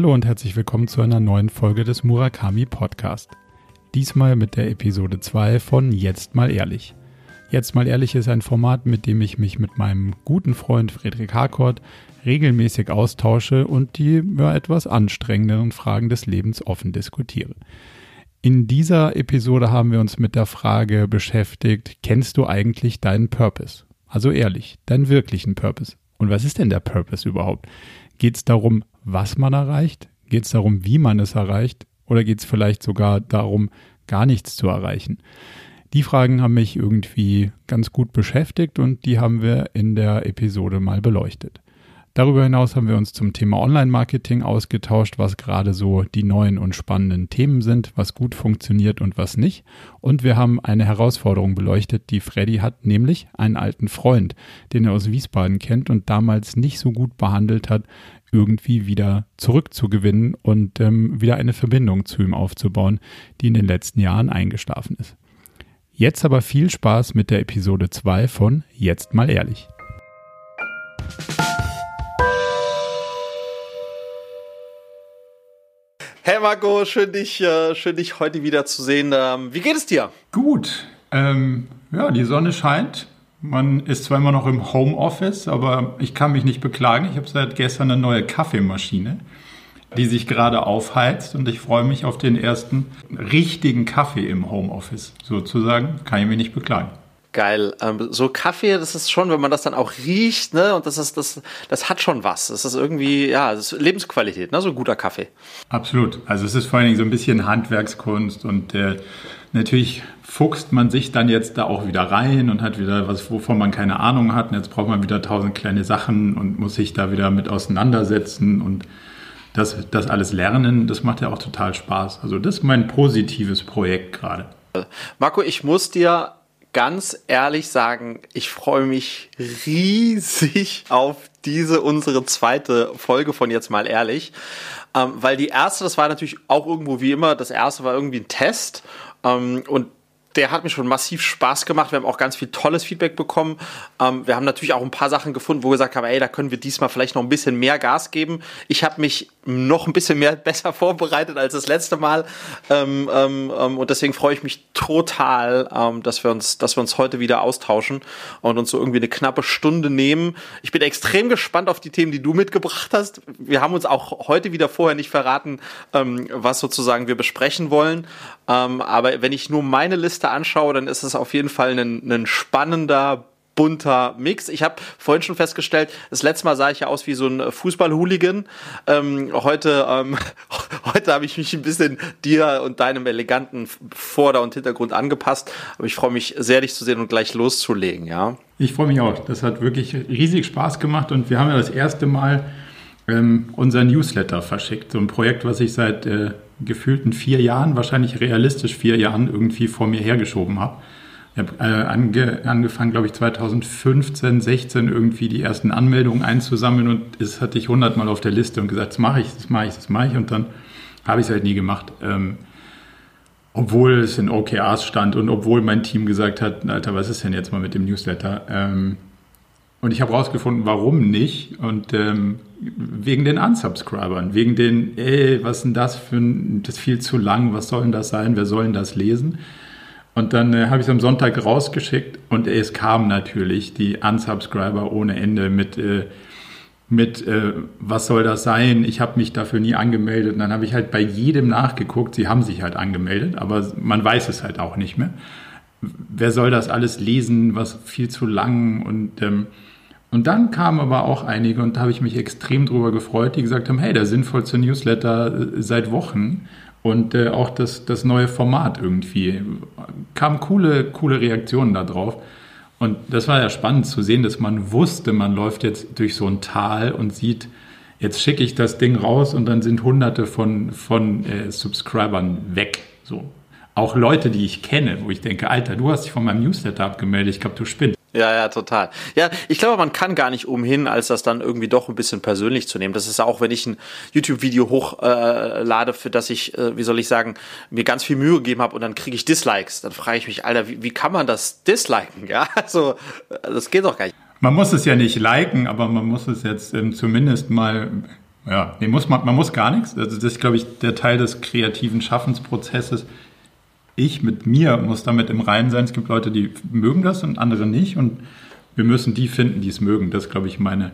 Hallo und herzlich willkommen zu einer neuen Folge des Murakami Podcast. Diesmal mit der Episode 2 von Jetzt mal ehrlich. Jetzt mal ehrlich ist ein Format, mit dem ich mich mit meinem guten Freund Friedrich Harcourt regelmäßig austausche und die über etwas anstrengenderen Fragen des Lebens offen diskutiere. In dieser Episode haben wir uns mit der Frage beschäftigt, kennst du eigentlich deinen Purpose? Also ehrlich, deinen wirklichen Purpose. Und was ist denn der Purpose überhaupt? Geht es darum, was man erreicht? Geht es darum, wie man es erreicht? Oder geht es vielleicht sogar darum, gar nichts zu erreichen? Die Fragen haben mich irgendwie ganz gut beschäftigt und die haben wir in der Episode mal beleuchtet. Darüber hinaus haben wir uns zum Thema Online-Marketing ausgetauscht, was gerade so die neuen und spannenden Themen sind, was gut funktioniert und was nicht. Und wir haben eine Herausforderung beleuchtet, die Freddy hat, nämlich einen alten Freund, den er aus Wiesbaden kennt und damals nicht so gut behandelt hat, irgendwie wieder zurückzugewinnen und ähm, wieder eine Verbindung zu ihm aufzubauen, die in den letzten Jahren eingeschlafen ist. Jetzt aber viel Spaß mit der Episode 2 von Jetzt mal ehrlich. Hey Marco, schön dich, äh, schön dich heute wieder zu sehen. Ähm, wie geht es dir? Gut. Ähm, ja, die Sonne scheint. Man ist zwar immer noch im Homeoffice, aber ich kann mich nicht beklagen. Ich habe seit gestern eine neue Kaffeemaschine, die sich gerade aufheizt und ich freue mich auf den ersten richtigen Kaffee im Homeoffice sozusagen. Kann ich mich nicht beklagen. Geil. Ähm, so Kaffee, das ist schon, wenn man das dann auch riecht, ne, und das ist, das, das hat schon was. Das ist irgendwie, ja, das ist Lebensqualität, ne, so ein guter Kaffee. Absolut. Also es ist vor allen Dingen so ein bisschen Handwerkskunst und äh, natürlich fuchst man sich dann jetzt da auch wieder rein und hat wieder was, wovon man keine Ahnung hat. Und jetzt braucht man wieder tausend kleine Sachen und muss sich da wieder mit auseinandersetzen und das, das alles lernen. Das macht ja auch total Spaß. Also das ist mein positives Projekt gerade. Marco, ich muss dir ganz ehrlich sagen, ich freue mich riesig auf diese unsere zweite Folge von jetzt mal ehrlich, ähm, weil die erste, das war natürlich auch irgendwo wie immer, das erste war irgendwie ein Test. Ähm, und der hat mir schon massiv Spaß gemacht. Wir haben auch ganz viel tolles Feedback bekommen. Ähm, wir haben natürlich auch ein paar Sachen gefunden, wo wir gesagt haben, ey, da können wir diesmal vielleicht noch ein bisschen mehr Gas geben. Ich habe mich noch ein bisschen mehr besser vorbereitet als das letzte Mal. Ähm, ähm, ähm und deswegen freue ich mich total, ähm, dass wir uns, dass wir uns heute wieder austauschen und uns so irgendwie eine knappe Stunde nehmen. Ich bin extrem gespannt auf die Themen, die du mitgebracht hast. Wir haben uns auch heute wieder vorher nicht verraten, ähm, was sozusagen wir besprechen wollen. aber wenn ich nur meine Liste Liste anschaue, dann ist es auf jeden Fall ein, ein spannender, bunter Mix. Ich habe vorhin schon festgestellt, das letzte Mal sah ich ja aus wie so ein Fußball-Hooligan. Ähm, heute ähm, heute habe ich mich ein bisschen dir und deinem eleganten Vorder- und Hintergrund angepasst. Aber ich freue mich sehr, dich zu sehen und gleich loszulegen. Ja. Ich freue mich auch. Das hat wirklich riesig Spaß gemacht und wir haben ja das erste Mal ähm, unser Newsletter verschickt. So ein Projekt, was ich seit äh, gefühlten vier Jahren, wahrscheinlich realistisch vier Jahren irgendwie vor mir hergeschoben habe. Ich habe äh, ange, angefangen, glaube ich, 2015, 16 irgendwie die ersten Anmeldungen einzusammeln und es hatte ich hundertmal auf der Liste und gesagt, das mache ich, das mache ich, das mache ich und dann habe ich es halt nie gemacht. Ähm, obwohl es in OKRs stand und obwohl mein Team gesagt hat, Alter, was ist denn jetzt mal mit dem Newsletter? Ähm, und ich habe rausgefunden, warum nicht. Und ähm, wegen den Unsubscribern, wegen den, ey, was ist denn das für ein, das ist viel zu lang, was soll denn das sein, wer soll denn das lesen? Und dann äh, habe ich es am Sonntag rausgeschickt und es kamen natürlich die Unsubscriber ohne Ende mit, äh, mit äh, was soll das sein? Ich habe mich dafür nie angemeldet. Und dann habe ich halt bei jedem nachgeguckt, sie haben sich halt angemeldet, aber man weiß es halt auch nicht mehr. Wer soll das alles lesen, was viel zu lang und ähm, und dann kamen aber auch einige, und da habe ich mich extrem drüber gefreut, die gesagt haben, hey, der sinnvollste Newsletter äh, seit Wochen und äh, auch das, das neue Format irgendwie. Kamen coole, coole Reaktionen darauf. Und das war ja spannend zu sehen, dass man wusste, man läuft jetzt durch so ein Tal und sieht, jetzt schicke ich das Ding raus und dann sind hunderte von, von äh, Subscribern weg. So. Auch Leute, die ich kenne, wo ich denke, Alter, du hast dich von meinem Newsletter abgemeldet, ich glaube, du spinnst. Ja, ja, total. Ja, ich glaube, man kann gar nicht umhin, als das dann irgendwie doch ein bisschen persönlich zu nehmen. Das ist auch, wenn ich ein YouTube-Video hochlade, äh, für das ich, äh, wie soll ich sagen, mir ganz viel Mühe gegeben habe und dann kriege ich Dislikes. Dann frage ich mich, Alter, wie, wie kann man das disliken? Ja, also das geht doch gar nicht. Man muss es ja nicht liken, aber man muss es jetzt ähm, zumindest mal Ja, nee, muss man, man muss gar nichts. Also das ist, glaube ich, der Teil des kreativen Schaffensprozesses. Ich mit mir muss damit im Reinen sein. Es gibt Leute, die mögen das und andere nicht. Und wir müssen die finden, die es mögen. Das ist, glaube ich, meine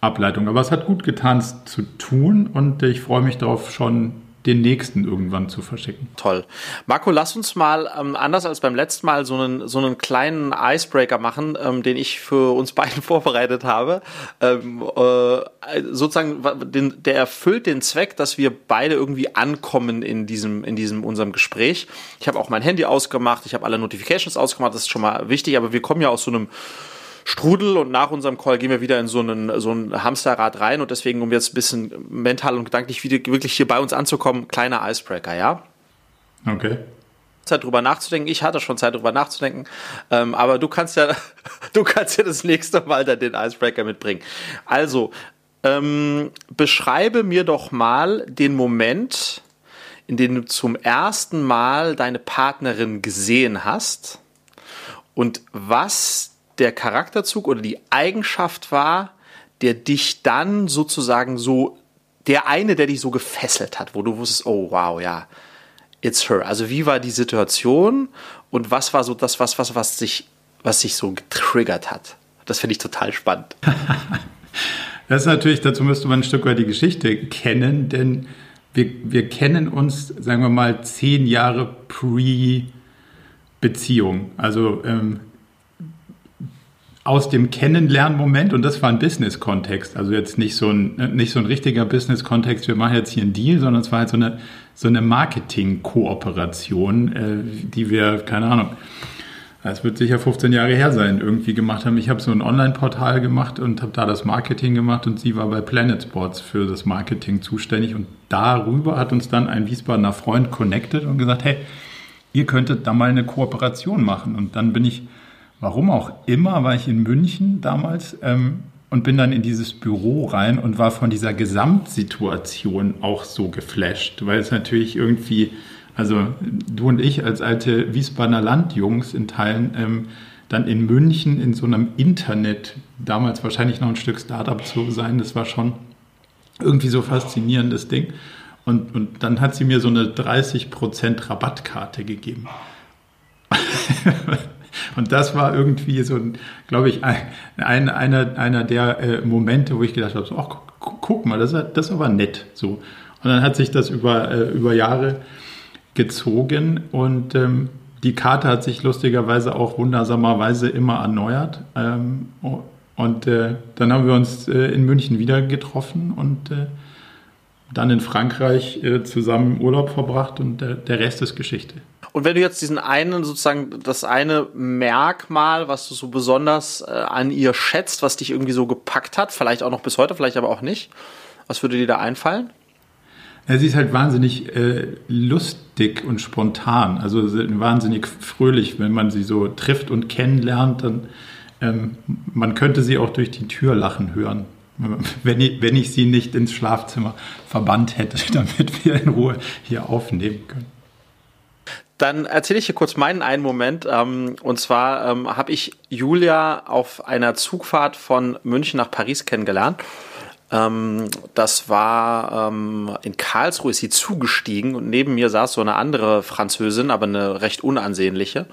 Ableitung. Aber es hat gut getan, es zu tun. Und ich freue mich darauf, schon den nächsten irgendwann zu verschicken. Toll. Marco, lass uns mal, ähm, anders als beim letzten Mal, so einen, so einen kleinen Icebreaker machen, ähm, den ich für uns beiden vorbereitet habe. Ähm, äh, sozusagen, den, der erfüllt den Zweck, dass wir beide irgendwie ankommen in diesem, in diesem unserem Gespräch. Ich habe auch mein Handy ausgemacht, ich habe alle Notifications ausgemacht, das ist schon mal wichtig, aber wir kommen ja aus so einem Strudel und nach unserem Call gehen wir wieder in so einen, so ein Hamsterrad rein und deswegen, um jetzt ein bisschen mental und gedanklich wieder, wirklich hier bei uns anzukommen, kleiner Icebreaker, ja? Okay. Zeit drüber nachzudenken. Ich hatte schon Zeit drüber nachzudenken, ähm, aber du kannst ja, du kannst ja das nächste Mal dann den Icebreaker mitbringen. Also ähm, beschreibe mir doch mal den Moment, in dem du zum ersten Mal deine Partnerin gesehen hast und was der Charakterzug oder die Eigenschaft war, der dich dann sozusagen so, der eine, der dich so gefesselt hat, wo du wusstest, oh wow, ja, it's her. Also wie war die Situation und was war so das, was, was, was sich, was sich so getriggert hat? Das finde ich total spannend. das ist natürlich, dazu müsste man ein Stück weit die Geschichte kennen, denn wir, wir kennen uns, sagen wir mal, zehn Jahre pre-Beziehung. Also ähm, aus dem Kennenlernmoment und das war ein Business-Kontext, also jetzt nicht so ein, nicht so ein richtiger Business-Kontext, wir machen jetzt hier einen Deal, sondern es war halt so eine, so eine Marketing-Kooperation, äh, die wir, keine Ahnung, es wird sicher 15 Jahre her sein, irgendwie gemacht haben. Ich habe so ein Online-Portal gemacht und habe da das Marketing gemacht und sie war bei Planet Sports für das Marketing zuständig. Und darüber hat uns dann ein Wiesbadener Freund connected und gesagt, hey, ihr könntet da mal eine Kooperation machen. Und dann bin ich Warum auch immer war ich in München damals ähm, und bin dann in dieses Büro rein und war von dieser Gesamtsituation auch so geflasht, weil es natürlich irgendwie, also du und ich als alte Wiesbadener Landjungs in Teilen, ähm, dann in München in so einem Internet, damals wahrscheinlich noch ein Stück Startup zu sein, das war schon irgendwie so faszinierendes Ding. Und, und dann hat sie mir so eine 30% Rabattkarte gegeben. Und das war irgendwie so, glaube ich, ein, ein, einer, einer der äh, Momente, wo ich gedacht habe, so, ach, guck, mal, das, das ist aber nett. So. Und dann hat sich das über, äh, über Jahre gezogen und ähm, die Karte hat sich lustigerweise auch wundersamerweise immer erneuert. Ähm, und äh, dann haben wir uns äh, in München wieder getroffen und äh, dann in Frankreich äh, zusammen Urlaub verbracht und der Rest ist Geschichte. Und wenn du jetzt diesen einen, sozusagen, das eine Merkmal, was du so besonders äh, an ihr schätzt, was dich irgendwie so gepackt hat, vielleicht auch noch bis heute, vielleicht aber auch nicht, was würde dir da einfallen? Ja, sie ist halt wahnsinnig äh, lustig und spontan, also wahnsinnig fröhlich, wenn man sie so trifft und kennenlernt, dann ähm, man könnte sie auch durch die Tür lachen hören, wenn ich, wenn ich sie nicht ins Schlafzimmer verbannt hätte, damit wir in Ruhe hier aufnehmen können. Dann erzähle ich hier kurz meinen einen Moment. Ähm, und zwar ähm, habe ich Julia auf einer Zugfahrt von München nach Paris kennengelernt. Ähm, das war ähm, in Karlsruhe ist sie zugestiegen und neben mir saß so eine andere Französin, aber eine recht unansehnliche.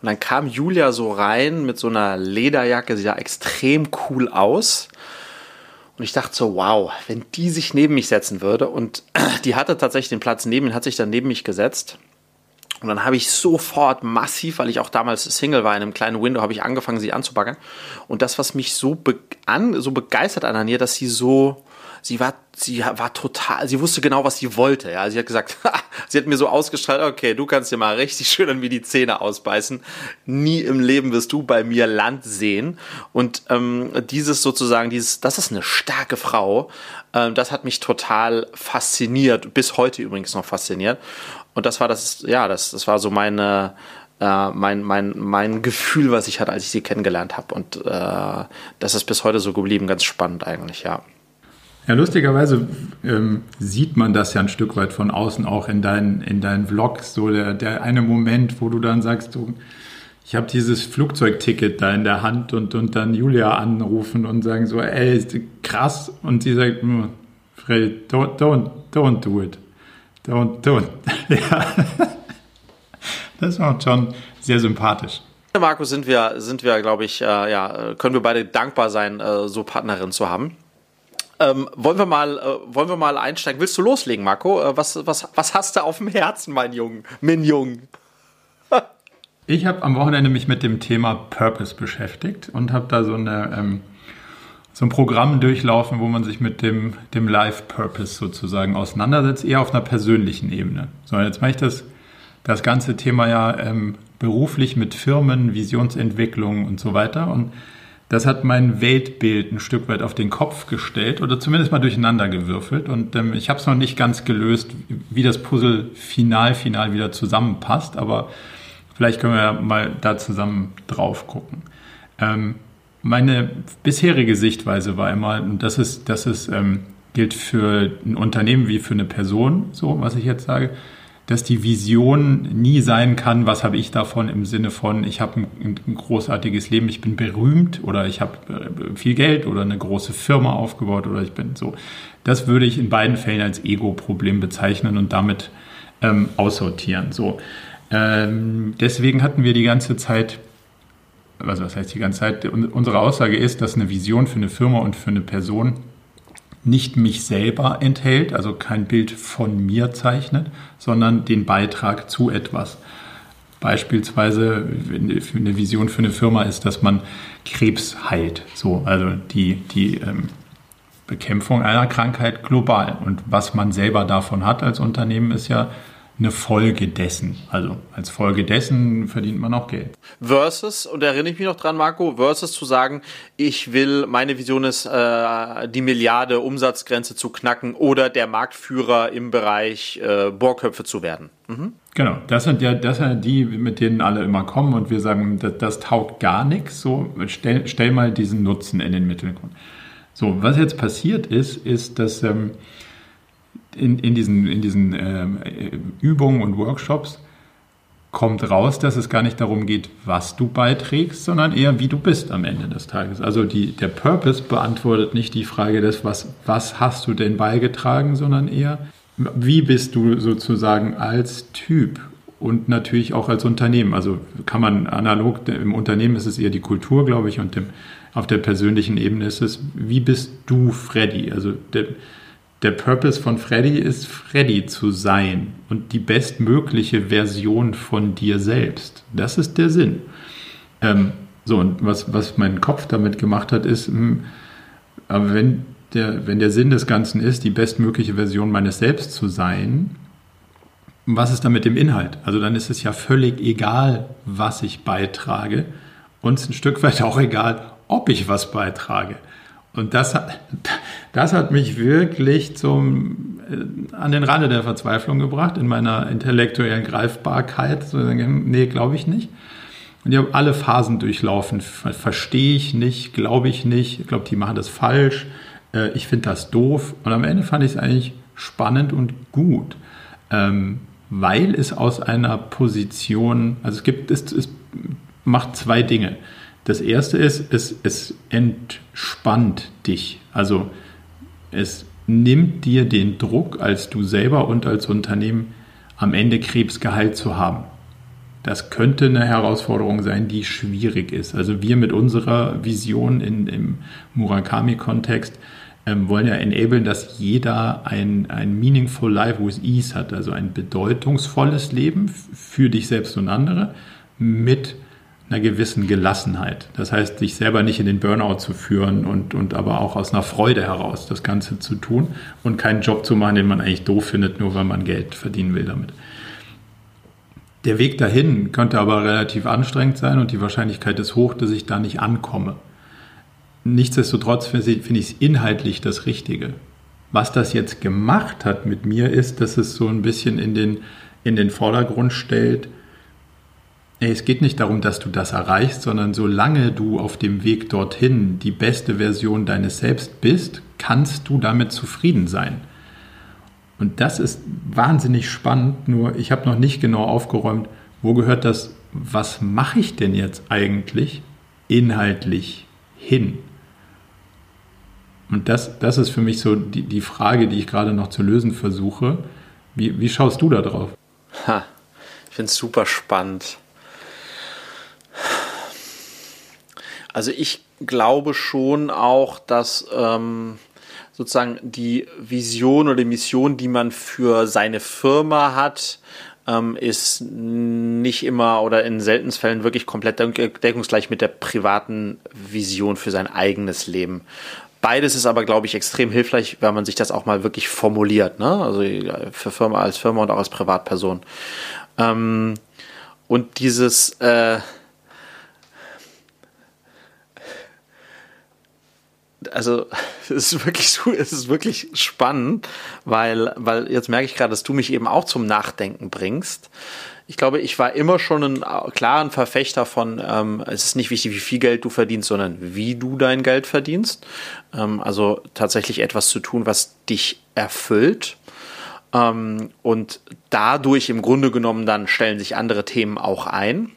Und dann kam Julia so rein mit so einer Lederjacke, sie sah extrem cool aus. Und ich dachte so, wow, wenn die sich neben mich setzen würde und die hatte tatsächlich den Platz neben ihn, hat sich dann neben mich gesetzt und dann habe ich sofort massiv, weil ich auch damals Single war in einem kleinen Window, habe ich angefangen, sie anzubaggern. Und das, was mich so, be an, so begeistert an ihr, dass sie so, sie war, sie war total, sie wusste genau, was sie wollte. Ja, sie hat gesagt, sie hat mir so ausgestrahlt, okay, du kannst dir mal richtig schön an mir die Zähne ausbeißen. Nie im Leben wirst du bei mir Land sehen. Und ähm, dieses sozusagen, dieses, das ist eine starke Frau. Ähm, das hat mich total fasziniert, bis heute übrigens noch fasziniert. Und das war das, ja, das, das war so meine, äh, mein, mein, mein Gefühl, was ich hatte, als ich sie kennengelernt habe. Und äh, das ist bis heute so geblieben, ganz spannend eigentlich, ja. Ja, lustigerweise ähm, sieht man das ja ein Stück weit von außen auch in deinen, in deinen Vlogs. So der, der eine Moment, wo du dann sagst, so, ich habe dieses Flugzeugticket da in der Hand und, und dann Julia anrufen und sagen so, ey, krass. Und sie sagt, Freddy, don't, don't, don't do it. Don't, don't. ja. Das war schon sehr sympathisch. Marco, sind wir, sind wir, glaube ich, äh, ja, können wir beide dankbar sein, äh, so Partnerin zu haben. Ähm, wollen wir mal, äh, wollen wir mal einsteigen? Willst du loslegen, Marco? Äh, was, was, was hast du auf dem Herzen, mein Jung, mein Jung? ich habe am Wochenende mich mit dem Thema Purpose beschäftigt und habe da so eine ähm, so ein Programm durchlaufen, wo man sich mit dem, dem Life Purpose sozusagen auseinandersetzt, eher auf einer persönlichen Ebene. So, jetzt mache ich das, das ganze Thema ja ähm, beruflich mit Firmen, Visionsentwicklung und so weiter. Und das hat mein Weltbild ein Stück weit auf den Kopf gestellt oder zumindest mal durcheinander gewürfelt. Und ähm, ich habe es noch nicht ganz gelöst, wie das Puzzle final, final wieder zusammenpasst. Aber vielleicht können wir ja mal da zusammen drauf gucken. Ähm, meine bisherige Sichtweise war immer, und das ist, das ist, ähm, gilt für ein Unternehmen wie für eine Person, so was ich jetzt sage, dass die Vision nie sein kann, was habe ich davon im Sinne von, ich habe ein, ein großartiges Leben, ich bin berühmt oder ich habe äh, viel Geld oder eine große Firma aufgebaut oder ich bin so. Das würde ich in beiden Fällen als Ego-Problem bezeichnen und damit ähm, aussortieren. So. Ähm, deswegen hatten wir die ganze Zeit, also was heißt die ganze Zeit, unsere Aussage ist, dass eine Vision für eine Firma und für eine Person nicht mich selber enthält, also kein Bild von mir zeichnet, sondern den Beitrag zu etwas. Beispielsweise eine Vision für eine Firma ist, dass man Krebs heilt. So, also die, die ähm, Bekämpfung einer Krankheit global. Und was man selber davon hat als Unternehmen, ist ja eine Folge dessen. Also als Folge dessen verdient man auch Geld. Versus, und da erinnere ich mich noch dran, Marco, versus zu sagen, ich will, meine Vision ist, äh, die Milliarde Umsatzgrenze zu knacken oder der Marktführer im Bereich äh, Bohrköpfe zu werden. Mhm. Genau, das sind ja das sind die, mit denen alle immer kommen und wir sagen, das, das taugt gar nichts. So, stell, stell mal diesen Nutzen in den Mittelgrund. So, was jetzt passiert ist, ist, dass ähm, in, in diesen, in diesen äh, Übungen und Workshops kommt raus, dass es gar nicht darum geht, was du beiträgst, sondern eher, wie du bist am Ende des Tages. Also die, der Purpose beantwortet nicht die Frage des, was, was hast du denn beigetragen, sondern eher, wie bist du sozusagen als Typ und natürlich auch als Unternehmen. Also kann man analog, im Unternehmen ist es eher die Kultur, glaube ich, und dem, auf der persönlichen Ebene ist es, wie bist du Freddy? Also der, der Purpose von Freddy ist, Freddy zu sein und die bestmögliche Version von dir selbst. Das ist der Sinn. Ähm, so, und was, was mein Kopf damit gemacht hat, ist, mh, hm, aber wenn der, wenn der Sinn des Ganzen ist, die bestmögliche Version meines Selbst zu sein, was ist dann mit dem Inhalt? Also dann ist es ja völlig egal, was ich beitrage und ist ein Stück weit auch egal, ob ich was beitrage. Und das hat, das hat mich wirklich zum, äh, an den Rande der Verzweiflung gebracht, in meiner intellektuellen Greifbarkeit. Nee, glaube ich nicht. Und ich habe alle Phasen durchlaufen. Verstehe ich nicht, glaube ich nicht, ich glaube, die machen das falsch, äh, ich finde das doof. Und am Ende fand ich es eigentlich spannend und gut, ähm, weil es aus einer Position, also es gibt, es, es macht zwei Dinge. Das erste ist, es, es entspannt dich. Also es nimmt dir den Druck, als du selber und als Unternehmen am Ende Krebs geheilt zu haben. Das könnte eine Herausforderung sein, die schwierig ist. Also wir mit unserer Vision in, im Murakami-Kontext ähm, wollen ja enablen, dass jeder ein, ein meaningful life with ease hat, also ein bedeutungsvolles Leben für dich selbst und andere mit einer gewissen Gelassenheit. Das heißt, dich selber nicht in den Burnout zu führen und, und aber auch aus einer Freude heraus das Ganze zu tun und keinen Job zu machen, den man eigentlich doof findet, nur weil man Geld verdienen will damit. Der Weg dahin könnte aber relativ anstrengend sein und die Wahrscheinlichkeit ist hoch, dass ich da nicht ankomme. Nichtsdestotrotz finde ich es inhaltlich das Richtige. Was das jetzt gemacht hat mit mir ist, dass es so ein bisschen in den, in den Vordergrund stellt, es geht nicht darum, dass du das erreichst, sondern solange du auf dem Weg dorthin die beste Version deines Selbst bist, kannst du damit zufrieden sein. Und das ist wahnsinnig spannend, nur ich habe noch nicht genau aufgeräumt, wo gehört das, was mache ich denn jetzt eigentlich inhaltlich hin? Und das, das ist für mich so die, die Frage, die ich gerade noch zu lösen versuche. Wie, wie schaust du da drauf? Ha, ich finde es super spannend. Also ich glaube schon auch, dass ähm, sozusagen die Vision oder die Mission, die man für seine Firma hat, ähm, ist nicht immer oder in seltenen Fällen wirklich komplett deckungsgleich mit der privaten Vision für sein eigenes Leben. Beides ist aber, glaube ich, extrem hilfreich, wenn man sich das auch mal wirklich formuliert, ne? Also für Firma als Firma und auch als Privatperson. Ähm, und dieses äh, also es ist wirklich es ist wirklich spannend, weil, weil jetzt merke ich gerade, dass du mich eben auch zum Nachdenken bringst. Ich glaube, ich war immer schon ein äh, klaren Verfechter von, ähm, es ist nicht wichtig, wie viel Geld du verdienst, sondern wie du dein Geld verdienst. Ähm, also tatsächlich etwas zu tun, was dich erfüllt. Ähm, und dadurch im Grunde genommen dann stellen sich andere Themen auch ein.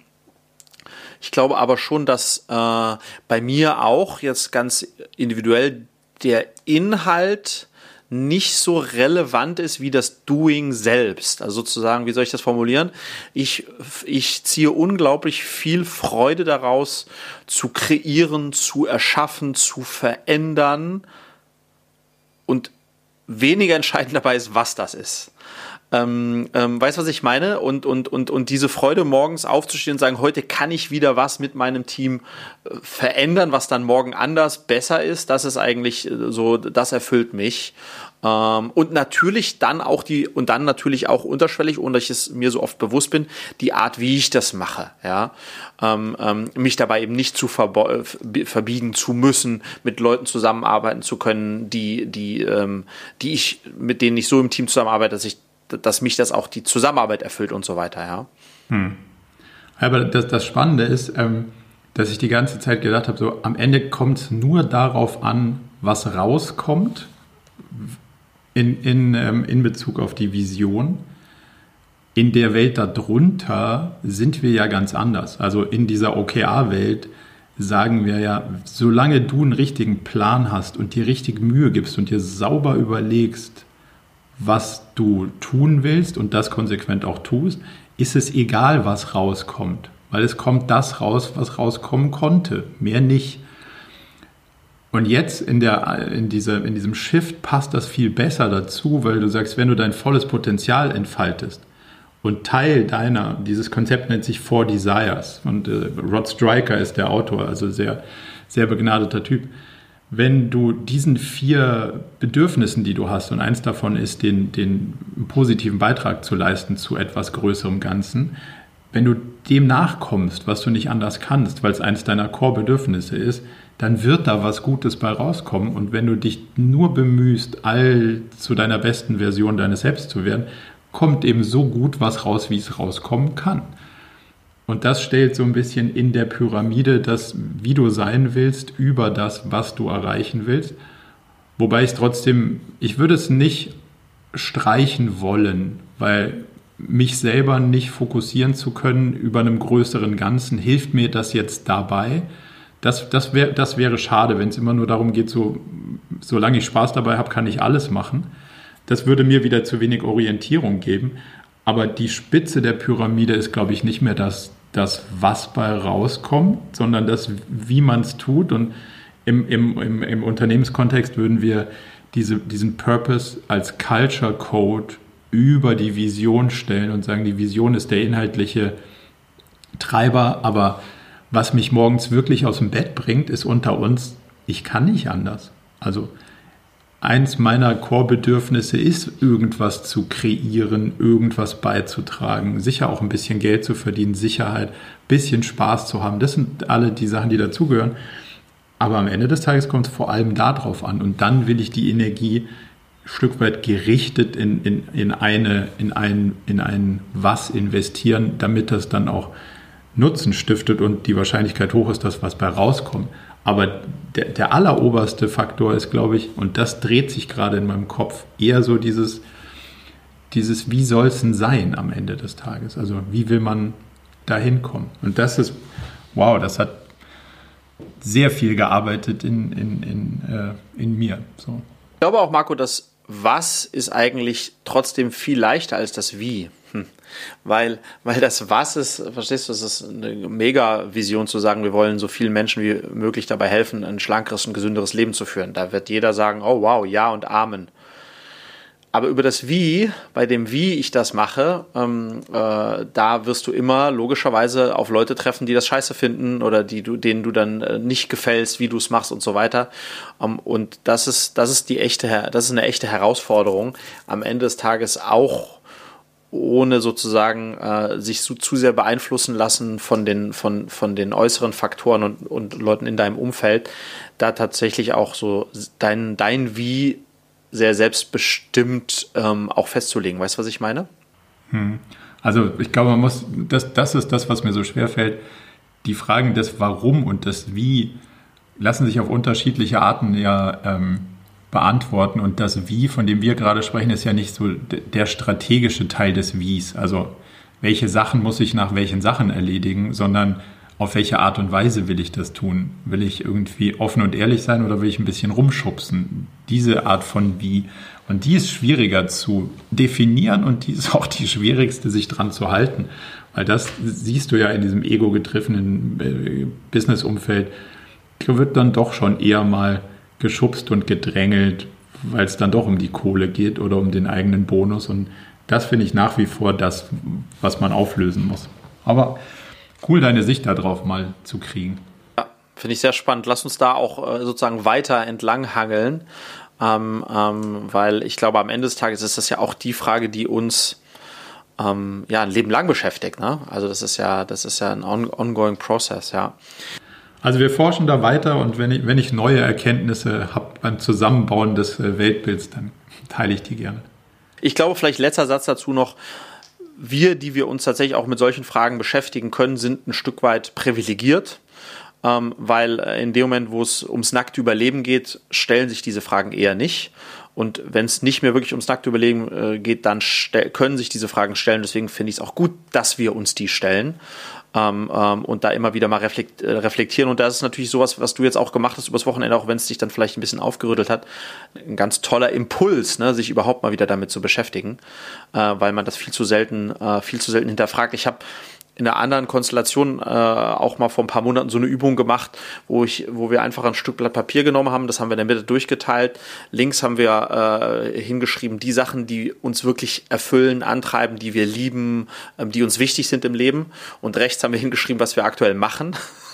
Ich glaube aber schon, dass äh, bei mir auch jetzt ganz individuell der Inhalt nicht so relevant ist wie das Doing selbst. Also sozusagen, wie soll ich das formulieren? Ich, ich ziehe unglaublich viel Freude daraus, zu kreieren, zu erschaffen, zu verändern. Und weniger entscheidend dabei ist, was das ist. Ähm, ähm, weißt du, was ich meine? Und, und, und, und diese Freude, morgens aufzustehen und sagen, heute kann ich wieder was mit meinem Team äh, verändern, was dann morgen anders besser ist, das ist eigentlich äh, so, das erfüllt mich. Ähm, und natürlich dann auch die, und dann natürlich auch unterschwellig, ohne dass ich es mir so oft bewusst bin, die Art, wie ich das mache, ja. Ähm, ähm, mich dabei eben nicht zu verbiegen zu müssen, mit Leuten zusammenarbeiten zu können, die, die, ähm, die ich, mit denen ich so im Team zusammenarbeite, dass ich dass mich das auch die Zusammenarbeit erfüllt und so weiter, ja. Hm. Aber das, das Spannende ist, ähm, dass ich die ganze Zeit gedacht habe, so am Ende kommt es nur darauf an, was rauskommt in, in, ähm, in Bezug auf die Vision. In der Welt darunter sind wir ja ganz anders. Also in dieser OKR-Welt sagen wir ja, solange du einen richtigen Plan hast und dir richtig Mühe gibst und dir sauber überlegst, was du tun willst und das konsequent auch tust, ist es egal, was rauskommt, weil es kommt das raus, was rauskommen konnte, mehr nicht. Und jetzt in, der, in, dieser, in diesem Shift passt das viel besser dazu, weil du sagst, wenn du dein volles Potenzial entfaltest und Teil deiner, dieses Konzept nennt sich Four Desires und äh, Rod Stryker ist der Autor, also sehr, sehr begnadeter Typ wenn du diesen vier Bedürfnissen, die du hast, und eins davon ist, den, den positiven Beitrag zu leisten zu etwas größerem Ganzen, wenn du dem nachkommst, was du nicht anders kannst, weil es eins deiner Core-Bedürfnisse ist, dann wird da was Gutes bei rauskommen. Und wenn du dich nur bemühst, all zu deiner besten Version deines Selbst zu werden, kommt eben so gut was raus, wie es rauskommen kann. Und das stellt so ein bisschen in der Pyramide das, wie du sein willst, über das, was du erreichen willst. Wobei ich trotzdem, ich würde es nicht streichen wollen, weil mich selber nicht fokussieren zu können über einem größeren Ganzen, hilft mir das jetzt dabei? Das, das, wär, das wäre schade, wenn es immer nur darum geht, so, solange ich Spaß dabei habe, kann ich alles machen. Das würde mir wieder zu wenig Orientierung geben. Aber die Spitze der Pyramide ist, glaube ich, nicht mehr das, das, was bei rauskommt, sondern das, wie man es tut. Und im, im, im, im, Unternehmenskontext würden wir diese, diesen Purpose als Culture Code über die Vision stellen und sagen, die Vision ist der inhaltliche Treiber, aber was mich morgens wirklich aus dem Bett bringt, ist unter uns, ich kann nicht anders. Also eins meiner Core-Bedürfnisse ist, irgendwas zu kreieren, irgendwas beizutragen, sicher auch ein bisschen Geld zu verdienen, Sicherheit, ein bisschen Spaß zu haben. Das sind alle die Sachen, die dazugehören. Aber am Ende des Tages kommt es vor allem darauf an. Und dann will ich die Energie ein Stück weit gerichtet in, in, in, eine, in, ein, in ein Was investieren, damit das dann auch Nutzen stiftet und die Wahrscheinlichkeit hoch ist, dass was bei rauskommt. Aber der, der alleroberste Faktor ist, glaube ich, und das dreht sich gerade in meinem Kopf, eher so dieses, dieses wie soll es denn sein am Ende des Tages? Also wie will man da hinkommen? Und das ist, wow, das hat sehr viel gearbeitet in, in, in, äh, in mir. So. Ich glaube auch, Marco, das Was ist eigentlich trotzdem viel leichter als das Wie. Weil, weil das Was ist, verstehst du, es ist eine Mega-Vision zu sagen, wir wollen so vielen Menschen wie möglich dabei helfen, ein schlankeres und gesünderes Leben zu führen. Da wird jeder sagen, oh wow, ja und Amen. Aber über das Wie, bei dem Wie ich das mache, ähm, äh, da wirst du immer logischerweise auf Leute treffen, die das scheiße finden oder die du, denen du dann äh, nicht gefällst, wie du es machst und so weiter. Ähm, und das ist, das ist die echte, das ist eine echte Herausforderung. Am Ende des Tages auch ohne sozusagen äh, sich so, zu sehr beeinflussen lassen von den, von, von den äußeren Faktoren und, und Leuten in deinem Umfeld, da tatsächlich auch so dein, dein Wie sehr selbstbestimmt ähm, auch festzulegen. Weißt du, was ich meine? Hm. Also ich glaube, man muss, das, das ist das, was mir so schwer fällt. Die Fragen des Warum und des Wie lassen sich auf unterschiedliche Arten ja ähm, beantworten. Und das Wie, von dem wir gerade sprechen, ist ja nicht so der strategische Teil des Wies. Also welche Sachen muss ich nach welchen Sachen erledigen, sondern auf welche Art und Weise will ich das tun? Will ich irgendwie offen und ehrlich sein oder will ich ein bisschen rumschubsen? Diese Art von wie. Und die ist schwieriger zu definieren und die ist auch die schwierigste, sich dran zu halten. Weil das siehst du ja in diesem ego-getriffenen äh, Business-Umfeld, wird dann doch schon eher mal geschubst und gedrängelt, weil es dann doch um die Kohle geht oder um den eigenen Bonus. Und das finde ich nach wie vor das, was man auflösen muss. Aber cool, deine Sicht darauf mal zu kriegen. Ja, finde ich sehr spannend. Lass uns da auch äh, sozusagen weiter entlang hangeln, ähm, ähm, weil ich glaube, am Ende des Tages ist das ja auch die Frage, die uns ähm, ja ein Leben lang beschäftigt. Ne? Also das ist ja, das ist ja ein on ongoing Process, ja. Also wir forschen da weiter und wenn ich, wenn ich neue Erkenntnisse habe beim Zusammenbauen des äh, Weltbilds, dann teile ich die gerne. Ich glaube, vielleicht letzter Satz dazu noch wir, die wir uns tatsächlich auch mit solchen Fragen beschäftigen können, sind ein Stück weit privilegiert, ähm, weil äh, in dem Moment, wo es ums nackte Überleben geht, stellen sich diese Fragen eher nicht. Und wenn es nicht mehr wirklich ums nackte Überleben äh, geht, dann können sich diese Fragen stellen. Deswegen finde ich es auch gut, dass wir uns die stellen ähm, ähm, und da immer wieder mal reflekt, äh, reflektieren. Und das ist natürlich sowas, was du jetzt auch gemacht hast übers Wochenende, auch wenn es dich dann vielleicht ein bisschen aufgerüttelt hat, ein ganz toller Impuls, ne, sich überhaupt mal wieder damit zu beschäftigen, äh, weil man das viel zu selten, äh, viel zu selten hinterfragt. Ich habe in einer anderen Konstellation äh, auch mal vor ein paar Monaten so eine Übung gemacht, wo ich, wo wir einfach ein Stück Blatt Papier genommen haben, das haben wir in der Mitte durchgeteilt. Links haben wir äh, hingeschrieben, die Sachen, die uns wirklich erfüllen, antreiben, die wir lieben, ähm, die uns wichtig sind im Leben. Und rechts haben wir hingeschrieben, was wir aktuell machen.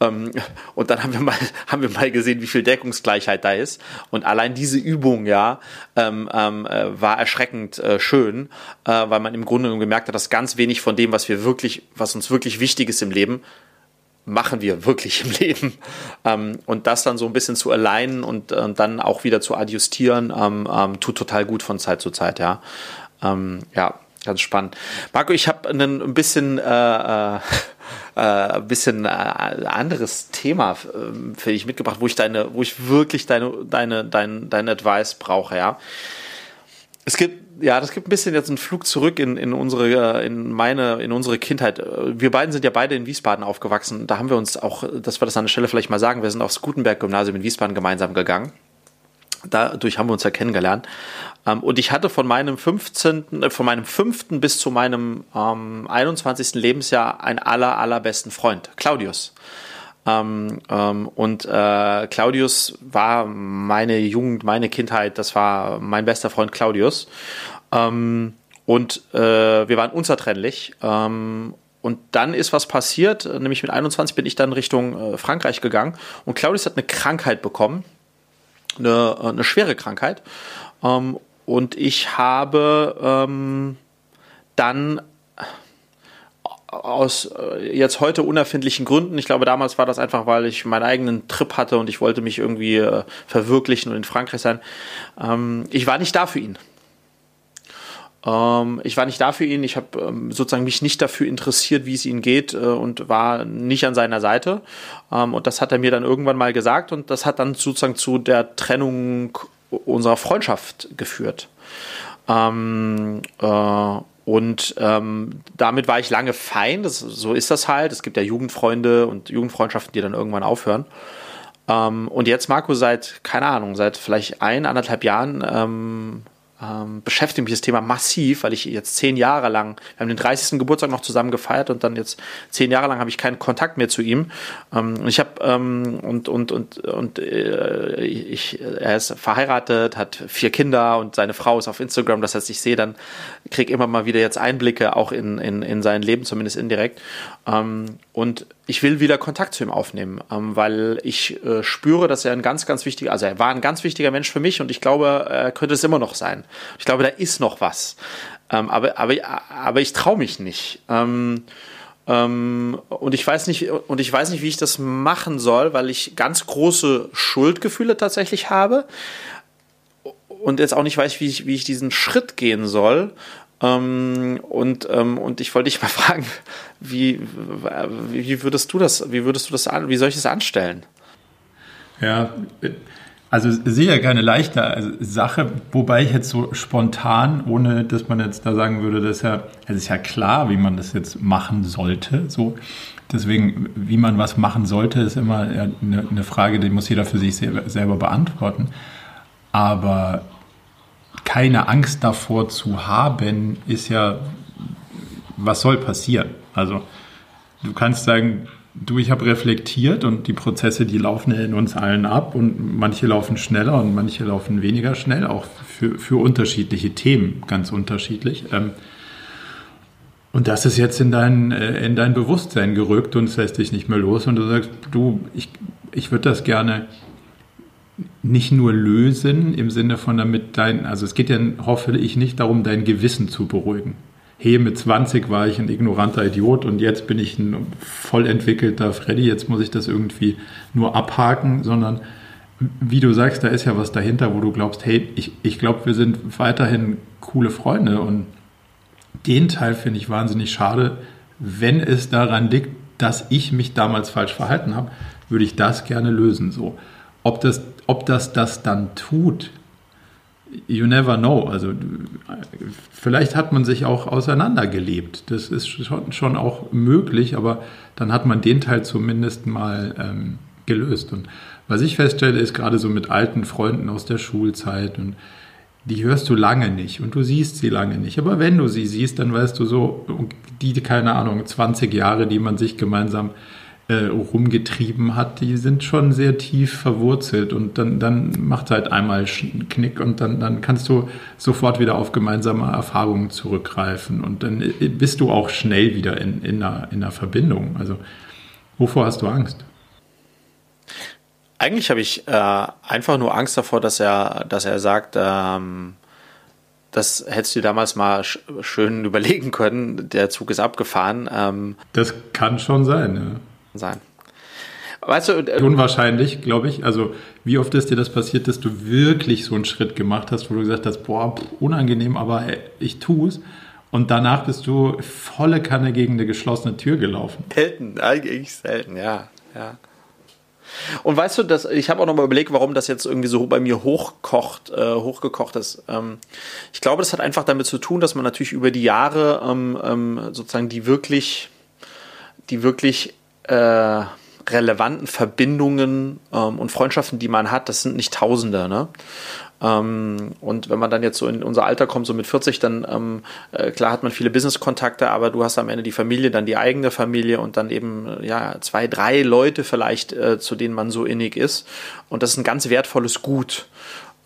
Ähm, und dann haben wir mal, haben wir mal gesehen, wie viel Deckungsgleichheit da ist. Und allein diese Übung, ja, ähm, ähm, äh, war erschreckend äh, schön, äh, weil man im Grunde gemerkt hat, dass ganz wenig von dem, was wir wirklich, was uns wirklich wichtig ist im Leben, machen wir wirklich im Leben. Ähm, und das dann so ein bisschen zu alignen und, und dann auch wieder zu adjustieren, ähm, ähm, tut total gut von Zeit zu Zeit, ja. ja, ganz spannend. Marco, ich habe ein bisschen äh, äh, äh, ein bisschen äh, anderes Thema äh, für dich mitgebracht, wo ich deine, wo ich wirklich deine, deine, dein, dein Advice brauche, ja. Es gibt, ja, das gibt ein bisschen jetzt einen Flug zurück in, in unsere, in meine, in unsere Kindheit. Wir beiden sind ja beide in Wiesbaden aufgewachsen. Da haben wir uns auch, dass wir das an der Stelle vielleicht mal sagen, wir sind aufs Gutenberg-Gymnasium in Wiesbaden gemeinsam gegangen. Dadurch haben wir uns ja kennengelernt. Ähm, und ich hatte von meinem 15., äh, von meinem fünften bis zu meinem ähm, 21. Lebensjahr einen aller, allerbesten Freund, Claudius. Ähm, ähm, und äh, Claudius war meine Jugend, meine Kindheit, das war mein bester Freund Claudius. Ähm, und äh, wir waren unzertrennlich. Ähm, und dann ist was passiert, nämlich mit 21 bin ich dann Richtung äh, Frankreich gegangen und Claudius hat eine Krankheit bekommen, eine, eine schwere Krankheit. Ähm, und ich habe ähm, dann aus äh, jetzt heute unerfindlichen Gründen, ich glaube damals war das einfach, weil ich meinen eigenen Trip hatte und ich wollte mich irgendwie äh, verwirklichen und in Frankreich sein. Ähm, ich war nicht da für ihn. Ähm, ich war nicht da für ihn, ich habe ähm, sozusagen mich nicht dafür interessiert, wie es ihm geht äh, und war nicht an seiner Seite. Ähm, und das hat er mir dann irgendwann mal gesagt und das hat dann sozusagen zu der Trennung unserer Freundschaft geführt. Ähm, äh, und ähm, damit war ich lange fein. Das, so ist das halt. Es gibt ja Jugendfreunde und Jugendfreundschaften, die dann irgendwann aufhören. Ähm, und jetzt, Marco, seit, keine Ahnung, seit vielleicht ein, anderthalb Jahren ähm, ähm, beschäftigt mich das Thema massiv, weil ich jetzt zehn Jahre lang, wir haben den 30. Geburtstag noch zusammen gefeiert und dann jetzt zehn Jahre lang habe ich keinen Kontakt mehr zu ihm. Ähm, ich habe ähm, und und und und äh, ich, er ist verheiratet, hat vier Kinder und seine Frau ist auf Instagram. Das heißt, ich sehe dann, kriege immer mal wieder jetzt Einblicke auch in in, in sein Leben, zumindest indirekt. Ähm, und ich will wieder Kontakt zu ihm aufnehmen, ähm, weil ich äh, spüre, dass er ein ganz, ganz wichtiger, also er war ein ganz wichtiger Mensch für mich und ich glaube, er könnte es immer noch sein. Ich glaube, da ist noch was. Ähm, aber, aber, aber ich traue mich nicht. Ähm, ähm, und ich weiß nicht, und ich weiß nicht, wie ich das machen soll, weil ich ganz große Schuldgefühle tatsächlich habe und jetzt auch nicht weiß, wie ich, wie ich diesen Schritt gehen soll. Ähm, und, ähm, und ich wollte dich mal fragen, wie, wie würdest du das, wie würdest du das an, wie soll ich das anstellen? Ja, also sicher keine leichte Sache, wobei ich jetzt so spontan, ohne dass man jetzt da sagen würde, dass ja, es ist ja klar, wie man das jetzt machen sollte. So, deswegen, wie man was machen sollte, ist immer eine, Frage, die muss jeder für sich selber beantworten. Aber keine Angst davor zu haben, ist ja, was soll passieren? Also du kannst sagen, du, ich habe reflektiert und die Prozesse, die laufen in uns allen ab und manche laufen schneller und manche laufen weniger schnell, auch für, für unterschiedliche Themen, ganz unterschiedlich. Ähm, und das ist jetzt in dein, äh, in dein Bewusstsein gerückt und es lässt dich nicht mehr los und du sagst, du, ich, ich würde das gerne nicht nur lösen im Sinne von damit dein, also es geht ja, hoffe ich, nicht darum, dein Gewissen zu beruhigen. Hey, mit 20 war ich ein ignoranter Idiot und jetzt bin ich ein voll entwickelter Freddy, jetzt muss ich das irgendwie nur abhaken, sondern wie du sagst, da ist ja was dahinter, wo du glaubst, hey, ich, ich glaube, wir sind weiterhin coole Freunde und den Teil finde ich wahnsinnig schade, wenn es daran liegt, dass ich mich damals falsch verhalten habe, würde ich das gerne lösen. So. Ob das, ob das das dann tut, you never know. Also vielleicht hat man sich auch auseinandergelebt. Das ist schon, schon auch möglich, aber dann hat man den Teil zumindest mal ähm, gelöst. Und was ich feststelle, ist gerade so mit alten Freunden aus der Schulzeit und die hörst du lange nicht und du siehst sie lange nicht. Aber wenn du sie siehst, dann weißt du so, die, keine Ahnung, 20 Jahre, die man sich gemeinsam äh, rumgetrieben hat, die sind schon sehr tief verwurzelt und dann, dann macht halt einmal Knick und dann, dann kannst du sofort wieder auf gemeinsame Erfahrungen zurückgreifen und dann äh, bist du auch schnell wieder in, in, einer, in einer Verbindung. Also wovor hast du Angst? Eigentlich habe ich äh, einfach nur Angst davor, dass er, dass er sagt, ähm, das hättest du damals mal sch schön überlegen können. Der Zug ist abgefahren. Ähm, das kann schon sein, ja sein. Weißt du, äh, unwahrscheinlich, glaube ich. Also, wie oft ist dir das passiert, dass du wirklich so einen Schritt gemacht hast, wo du gesagt hast, boah, unangenehm, aber ich tue es. Und danach bist du volle Kanne gegen eine geschlossene Tür gelaufen. Selten, eigentlich selten, ja, ja. Und weißt du, dass ich habe auch noch mal überlegt, warum das jetzt irgendwie so bei mir hochkocht, äh, hochgekocht ist. Ähm, ich glaube, das hat einfach damit zu tun, dass man natürlich über die Jahre ähm, ähm, sozusagen die wirklich, die wirklich äh, relevanten Verbindungen ähm, und Freundschaften, die man hat, das sind nicht Tausende. Ne? Ähm, und wenn man dann jetzt so in unser Alter kommt, so mit 40, dann ähm, äh, klar hat man viele Business-Kontakte, aber du hast am Ende die Familie, dann die eigene Familie und dann eben ja zwei, drei Leute vielleicht, äh, zu denen man so innig ist. Und das ist ein ganz wertvolles Gut.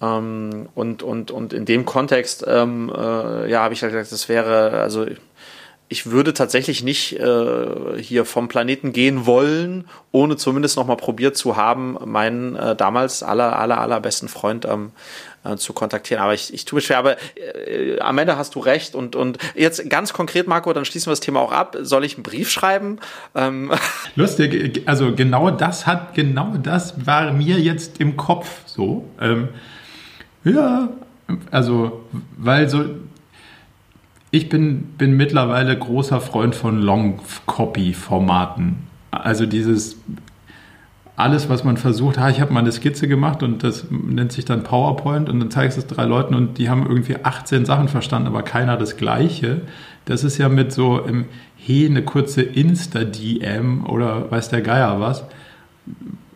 Ähm, und, und, und in dem Kontext, ähm, äh, ja, habe ich halt gesagt, das wäre, also ich würde tatsächlich nicht äh, hier vom Planeten gehen wollen, ohne zumindest noch mal probiert zu haben, meinen äh, damals aller, aller, allerbesten Freund ähm, äh, zu kontaktieren. Aber ich, ich tue mich schwer. Aber äh, am Ende hast du recht. Und, und jetzt ganz konkret, Marco, dann schließen wir das Thema auch ab. Soll ich einen Brief schreiben? Ähm. Lustig. Also genau das hat, genau das war mir jetzt im Kopf so. Ähm, ja, also, weil so ich bin, bin mittlerweile großer Freund von Long-Copy-Formaten. Also dieses alles, was man versucht, ha, ich habe mal eine Skizze gemacht und das nennt sich dann PowerPoint und dann zeigst du es drei Leuten und die haben irgendwie 18 Sachen verstanden, aber keiner das Gleiche. Das ist ja mit so im He eine kurze Insta-DM oder weiß der Geier was.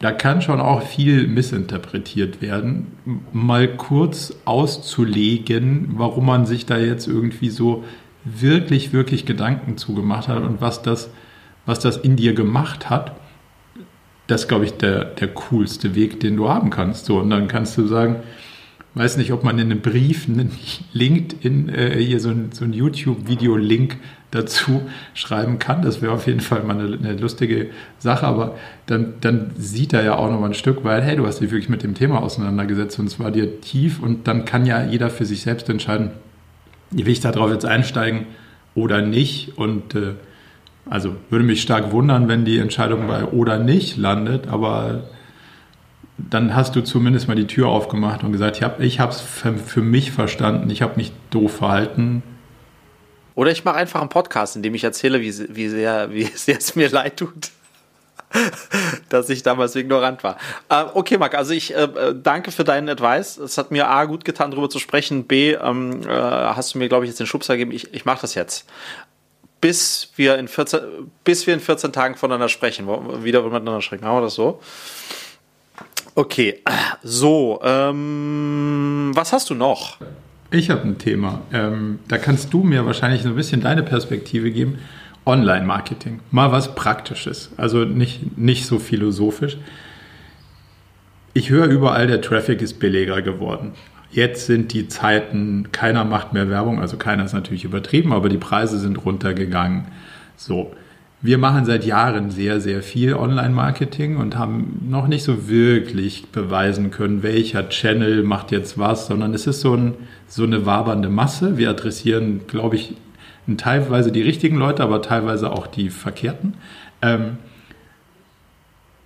Da kann schon auch viel missinterpretiert werden. Mal kurz auszulegen, warum man sich da jetzt irgendwie so wirklich, wirklich Gedanken zugemacht hat und was das, was das in dir gemacht hat das ist, glaube ich, der, der coolste Weg, den du haben kannst. So, und dann kannst du sagen, weiß nicht, ob man in einem Brief einen LinkedIn, äh, hier so ein, so ein YouTube-Video-Link dazu schreiben kann. Das wäre auf jeden Fall mal eine, eine, lustige Sache, aber dann, dann sieht er ja auch noch mal ein Stück weit, hey, du hast dich wirklich mit dem Thema auseinandergesetzt und zwar dir tief und dann kann ja jeder für sich selbst entscheiden, will ich darauf jetzt einsteigen oder nicht und äh, also würde mich stark wundern, wenn die Entscheidung bei oder nicht landet, aber dann hast du zumindest mal die Tür aufgemacht und gesagt, ich habe es für, mich verstanden, ich habe mich doof verhalten. Oder ich mache einfach einen Podcast, in dem ich erzähle, wie, wie, sehr, wie sehr es mir leid tut, dass ich damals ignorant war. Äh, okay, Marc, also ich äh, danke für deinen Advice. Es hat mir A, gut getan, darüber zu sprechen. B, ähm, äh, hast du mir, glaube ich, jetzt den Schubser gegeben. Ich, ich mache das jetzt bis wir in 14, bis wir in 14 Tagen voneinander sprechen. Wieder miteinander sprechen. Machen wir das so? Okay, so, ähm, was hast du noch? Ich habe ein Thema. Ähm, da kannst du mir wahrscheinlich so ein bisschen deine Perspektive geben. Online-Marketing. Mal was Praktisches. Also nicht, nicht so philosophisch. Ich höre überall, der Traffic ist billiger geworden. Jetzt sind die Zeiten, keiner macht mehr Werbung, also keiner ist natürlich übertrieben, aber die Preise sind runtergegangen. So. Wir machen seit Jahren sehr, sehr viel Online-Marketing und haben noch nicht so wirklich beweisen können, welcher Channel macht jetzt was, sondern es ist so, ein, so eine wabernde Masse. Wir adressieren, glaube ich, teilweise die richtigen Leute, aber teilweise auch die verkehrten. Ähm,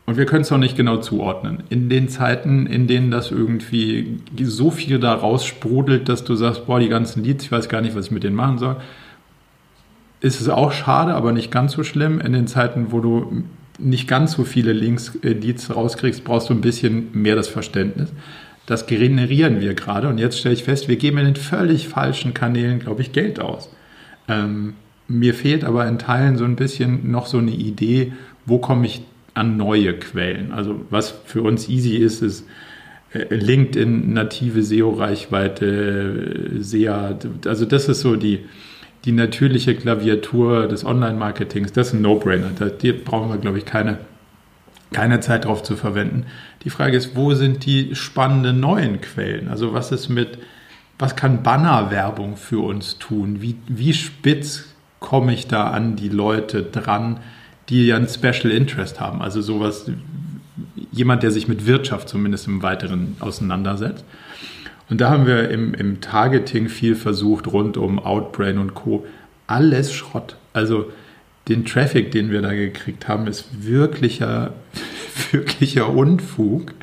und wir können es noch nicht genau zuordnen. In den Zeiten, in denen das irgendwie so viel da raussprudelt, dass du sagst, boah, die ganzen Leads, ich weiß gar nicht, was ich mit denen machen soll, ist es auch schade, aber nicht ganz so schlimm. In den Zeiten, wo du nicht ganz so viele Links, äh, Leads rauskriegst, brauchst du ein bisschen mehr das Verständnis. Das generieren wir gerade und jetzt stelle ich fest, wir geben in den völlig falschen Kanälen, glaube ich, Geld aus. Ähm, mir fehlt aber in Teilen so ein bisschen noch so eine Idee, wo komme ich an neue Quellen. Also was für uns easy ist, ist äh, LinkedIn, native SEO-Reichweite, SEA. Also das ist so die, die natürliche Klaviatur des Online-Marketings. Das ist ein No-Brainer. Da brauchen wir, glaube ich, keine, keine Zeit drauf zu verwenden. Die Frage ist, wo sind die spannenden neuen Quellen? Also was ist mit, was kann Bannerwerbung für uns tun? Wie, wie spitz komme ich da an die Leute dran? die ja ein Special Interest haben, also sowas, jemand, der sich mit Wirtschaft zumindest im Weiteren auseinandersetzt. Und da haben wir im, im Targeting viel versucht, rund um Outbrain und Co. Alles Schrott. Also den Traffic, den wir da gekriegt haben, ist wirklicher, wirklicher Unfug.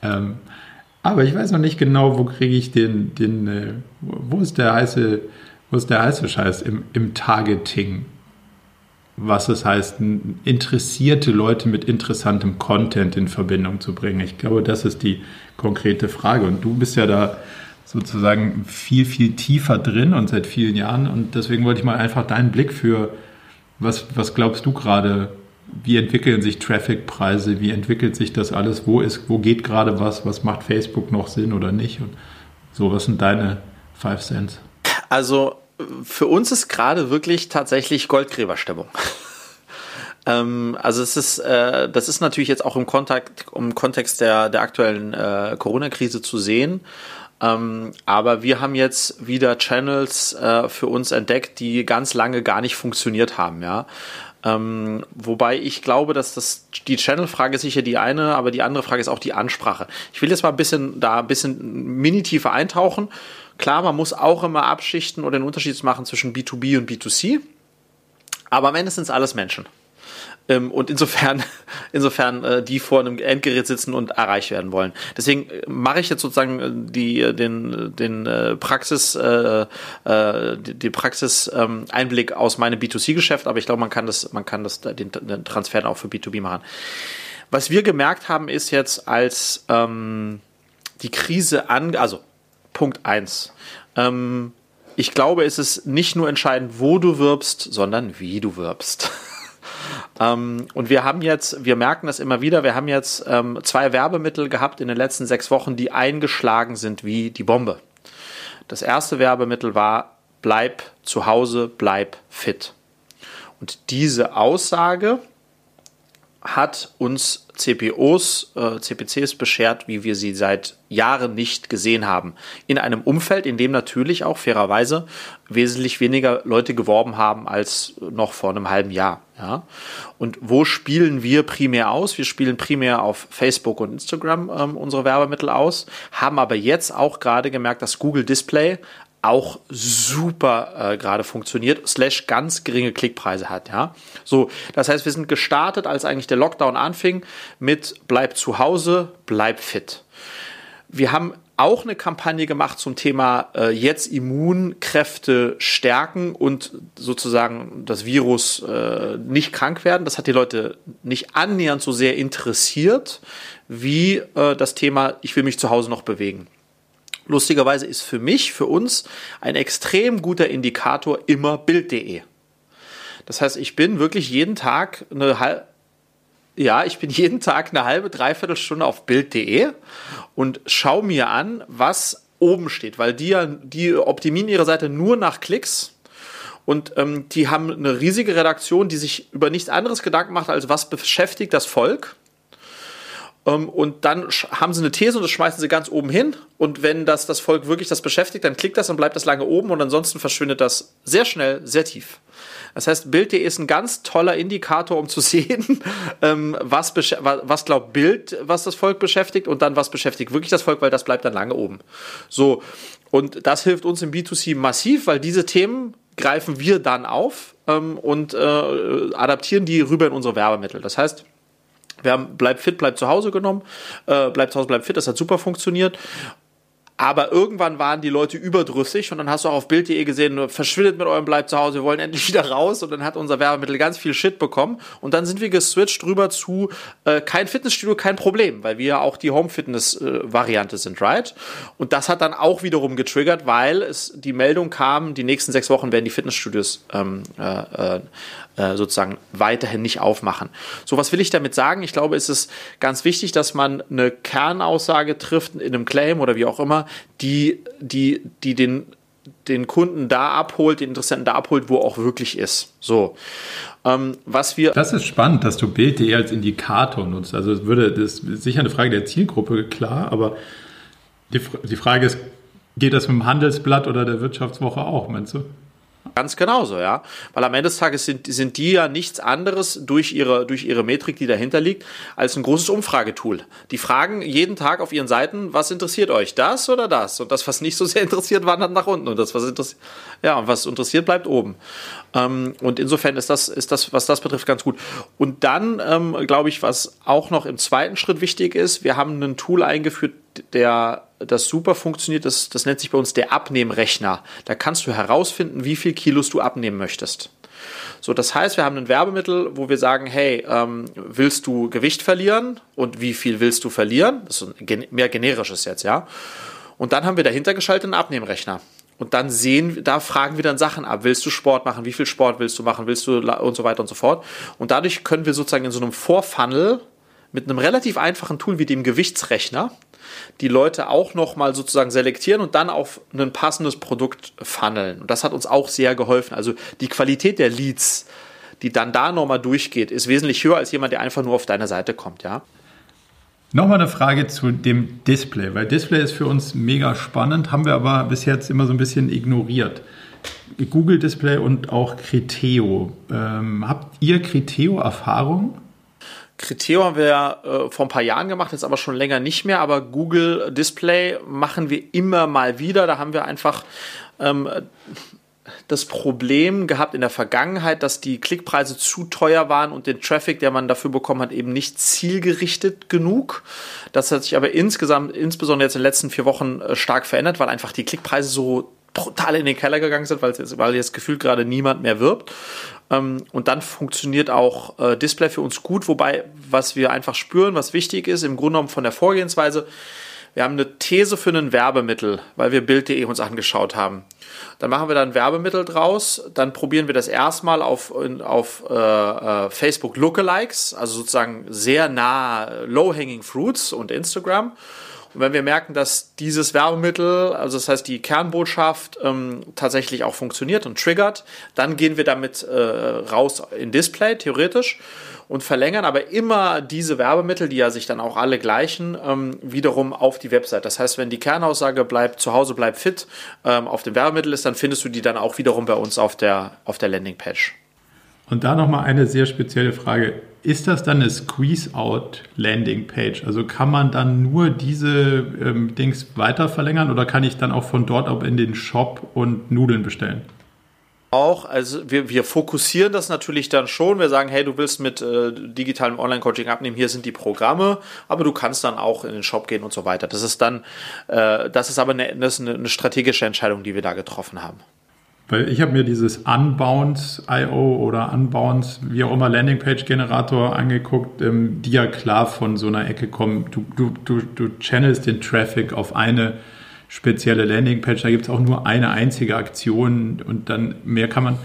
Ähm, aber ich weiß noch nicht genau, wo kriege ich den, den äh, wo ist der heiße, wo ist der heiße Scheiß im, im Targeting? was es heißt, interessierte Leute mit interessantem Content in Verbindung zu bringen. Ich glaube, das ist die konkrete Frage. Und du bist ja da sozusagen viel, viel tiefer drin und seit vielen Jahren. Und deswegen wollte ich mal einfach deinen Blick für, was, was glaubst du gerade, wie entwickeln sich Traffic-Preise, wie entwickelt sich das alles, wo, ist, wo geht gerade was, was macht Facebook noch Sinn oder nicht? Und so, was sind deine Five Cents? Also für uns ist gerade wirklich tatsächlich Goldgräberstimmung. Ähm, also es ist, äh, das ist natürlich jetzt auch im, Kontakt, im Kontext der, der aktuellen äh, Corona-Krise zu sehen. Ähm, aber wir haben jetzt wieder Channels äh, für uns entdeckt, die ganz lange gar nicht funktioniert haben, ja. Ähm, wobei ich glaube, dass das die Channel-Frage sicher die eine, aber die andere Frage ist auch die Ansprache. Ich will jetzt mal ein bisschen da ein bisschen mini-tiefer eintauchen Klar, man muss auch immer abschichten oder den Unterschied machen zwischen B2B und B2C. Aber am Ende sind es alles Menschen. Ähm, und insofern, insofern äh, die vor einem Endgerät sitzen und erreicht werden wollen. Deswegen äh, mache ich jetzt sozusagen äh, die, den, den Praxis, äh, die Praxis ähm, Einblick aus meinem B2C-Geschäft, aber ich glaube, man kann das, man kann das, den, den Transfer auch für B2B machen. Was wir gemerkt haben, ist jetzt, als ähm, die Krise an, also Punkt 1. Ähm, ich glaube, es ist nicht nur entscheidend, wo du wirbst, sondern wie du wirbst. ähm, und wir haben jetzt, wir merken das immer wieder, wir haben jetzt ähm, zwei Werbemittel gehabt in den letzten sechs Wochen, die eingeschlagen sind wie die Bombe. Das erste Werbemittel war, bleib zu Hause, bleib fit. Und diese Aussage hat uns CPOs, äh, CPCs beschert, wie wir sie seit Jahren nicht gesehen haben. In einem Umfeld, in dem natürlich auch fairerweise wesentlich weniger Leute geworben haben als noch vor einem halben Jahr. Ja? Und wo spielen wir primär aus? Wir spielen primär auf Facebook und Instagram ähm, unsere Werbemittel aus, haben aber jetzt auch gerade gemerkt, dass Google Display auch super äh, gerade funktioniert, slash ganz geringe Klickpreise hat, ja. So, das heißt, wir sind gestartet, als eigentlich der Lockdown anfing, mit bleib zu Hause, bleib fit. Wir haben auch eine Kampagne gemacht zum Thema äh, jetzt Immunkräfte stärken und sozusagen das Virus äh, nicht krank werden. Das hat die Leute nicht annähernd so sehr interessiert wie äh, das Thema, ich will mich zu Hause noch bewegen. Lustigerweise ist für mich, für uns ein extrem guter Indikator immer Bild.de. Das heißt, ich bin wirklich jeden Tag eine halbe, ja, ich bin jeden Tag eine halbe, dreiviertel Stunde auf Bild.de und schaue mir an, was oben steht, weil die, die optimieren ihre Seite nur nach Klicks. Und ähm, die haben eine riesige Redaktion, die sich über nichts anderes Gedanken macht, als was beschäftigt das Volk. Ähm, und dann haben sie eine These und das schmeißen sie ganz oben hin. Und wenn das das Volk wirklich das beschäftigt, dann klickt das und bleibt das lange oben und ansonsten verschwindet das sehr schnell, sehr tief. Das heißt, Bild.de ist ein ganz toller Indikator, um zu sehen, ähm, was, was glaubt Bild, was das Volk beschäftigt und dann was beschäftigt wirklich das Volk, weil das bleibt dann lange oben. So. Und das hilft uns im B2C massiv, weil diese Themen greifen wir dann auf ähm, und äh, adaptieren die rüber in unsere Werbemittel. Das heißt, wir haben Bleib fit, bleib zu Hause genommen. Äh, bleib zu Hause, bleib fit, das hat super funktioniert. Aber irgendwann waren die Leute überdrüssig und dann hast du auch auf Bild.de gesehen, verschwindet mit eurem Bleib zu Hause, wir wollen endlich wieder raus und dann hat unser Werbemittel ganz viel Shit bekommen und dann sind wir geswitcht rüber zu äh, kein Fitnessstudio, kein Problem, weil wir ja auch die Home-Fitness-Variante äh, sind, right? Und das hat dann auch wiederum getriggert, weil es die Meldung kam, die nächsten sechs Wochen werden die Fitnessstudios ähm, äh, äh sozusagen weiterhin nicht aufmachen. So, was will ich damit sagen? Ich glaube, es ist ganz wichtig, dass man eine Kernaussage trifft in einem Claim oder wie auch immer, die, die, die den den Kunden da abholt, den Interessenten da abholt, wo auch wirklich ist. So. Ähm, was wir. Das ist spannend, dass du Bild.de als Indikator nutzt. Also würde, das ist sicher eine Frage der Zielgruppe, klar, aber die, die Frage ist, geht das mit dem Handelsblatt oder der Wirtschaftswoche auch, meinst du? Ganz genauso, ja. Weil am Ende des Tages sind, sind die ja nichts anderes durch ihre, durch ihre Metrik, die dahinter liegt, als ein großes Umfragetool. Die fragen jeden Tag auf ihren Seiten, was interessiert euch, das oder das? Und das, was nicht so sehr interessiert, wandert nach unten. Und das, was interessiert, ja, und was interessiert, bleibt oben. Ähm, und insofern ist das, ist das, was das betrifft, ganz gut. Und dann, ähm, glaube ich, was auch noch im zweiten Schritt wichtig ist, wir haben ein Tool eingeführt, der das super funktioniert, das, das nennt sich bei uns der Abnehmrechner. Da kannst du herausfinden, wie viel Kilos du abnehmen möchtest. So, das heißt, wir haben ein Werbemittel, wo wir sagen, hey, ähm, willst du Gewicht verlieren und wie viel willst du verlieren? Das ist ein mehr generisches jetzt, ja. Und dann haben wir dahinter geschaltet einen Abnehmrechner. Und dann sehen, da fragen wir dann Sachen ab. Willst du Sport machen? Wie viel Sport willst du machen? Willst du und so weiter und so fort? Und dadurch können wir sozusagen in so einem Vorfunnel mit einem relativ einfachen Tool wie dem Gewichtsrechner die Leute auch nochmal sozusagen selektieren und dann auf ein passendes Produkt funneln. Und das hat uns auch sehr geholfen. Also die Qualität der Leads, die dann da nochmal durchgeht, ist wesentlich höher als jemand, der einfach nur auf deine Seite kommt, ja. Nochmal eine Frage zu dem Display, weil Display ist für uns mega spannend, haben wir aber bis jetzt immer so ein bisschen ignoriert. Google Display und auch Criteo. Ähm, habt ihr Criteo-Erfahrung? Kriteo haben wir ja äh, vor ein paar Jahren gemacht, jetzt aber schon länger nicht mehr. Aber Google Display machen wir immer mal wieder. Da haben wir einfach ähm, das Problem gehabt in der Vergangenheit, dass die Klickpreise zu teuer waren und den Traffic, der man dafür bekommen hat, eben nicht zielgerichtet genug. Das hat sich aber insgesamt, insbesondere jetzt in den letzten vier Wochen, äh, stark verändert, weil einfach die Klickpreise so brutal in den Keller gegangen sind, weil jetzt, weil jetzt gefühlt gerade niemand mehr wirbt. Ähm, und dann funktioniert auch äh, Display für uns gut, wobei, was wir einfach spüren, was wichtig ist, im Grunde genommen von der Vorgehensweise, wir haben eine These für ein Werbemittel, weil wir Bild.de uns angeschaut haben. Dann machen wir da ein Werbemittel draus, dann probieren wir das erstmal auf, auf äh, äh, Facebook Lookalikes, also sozusagen sehr nah Low-Hanging Fruits und Instagram. Und wenn wir merken, dass dieses Werbemittel, also das heißt die Kernbotschaft, ähm, tatsächlich auch funktioniert und triggert, dann gehen wir damit äh, raus in Display, theoretisch, und verlängern aber immer diese Werbemittel, die ja sich dann auch alle gleichen, ähm, wiederum auf die Website. Das heißt, wenn die Kernaussage bleibt, zu Hause bleibt fit, ähm, auf dem Werbemittel ist, dann findest du die dann auch wiederum bei uns auf der, auf der Landingpage. Und da nochmal eine sehr spezielle Frage. Ist das dann eine Squeeze-Out-Landing-Page? Also kann man dann nur diese ähm, Dings weiter verlängern oder kann ich dann auch von dort auch in den Shop und Nudeln bestellen? Auch, also wir, wir fokussieren das natürlich dann schon. Wir sagen, hey, du willst mit äh, digitalem Online-Coaching abnehmen, hier sind die Programme, aber du kannst dann auch in den Shop gehen und so weiter. Das ist dann, äh, das ist aber eine, das ist eine strategische Entscheidung, die wir da getroffen haben. Weil ich habe mir dieses Unbounce.io oder Unbounce, wie auch immer, Landingpage-Generator angeguckt, ähm, die ja klar von so einer Ecke kommen. Du, du, du, du channelst den Traffic auf eine spezielle Landingpage, da gibt es auch nur eine einzige Aktion und dann mehr kann man.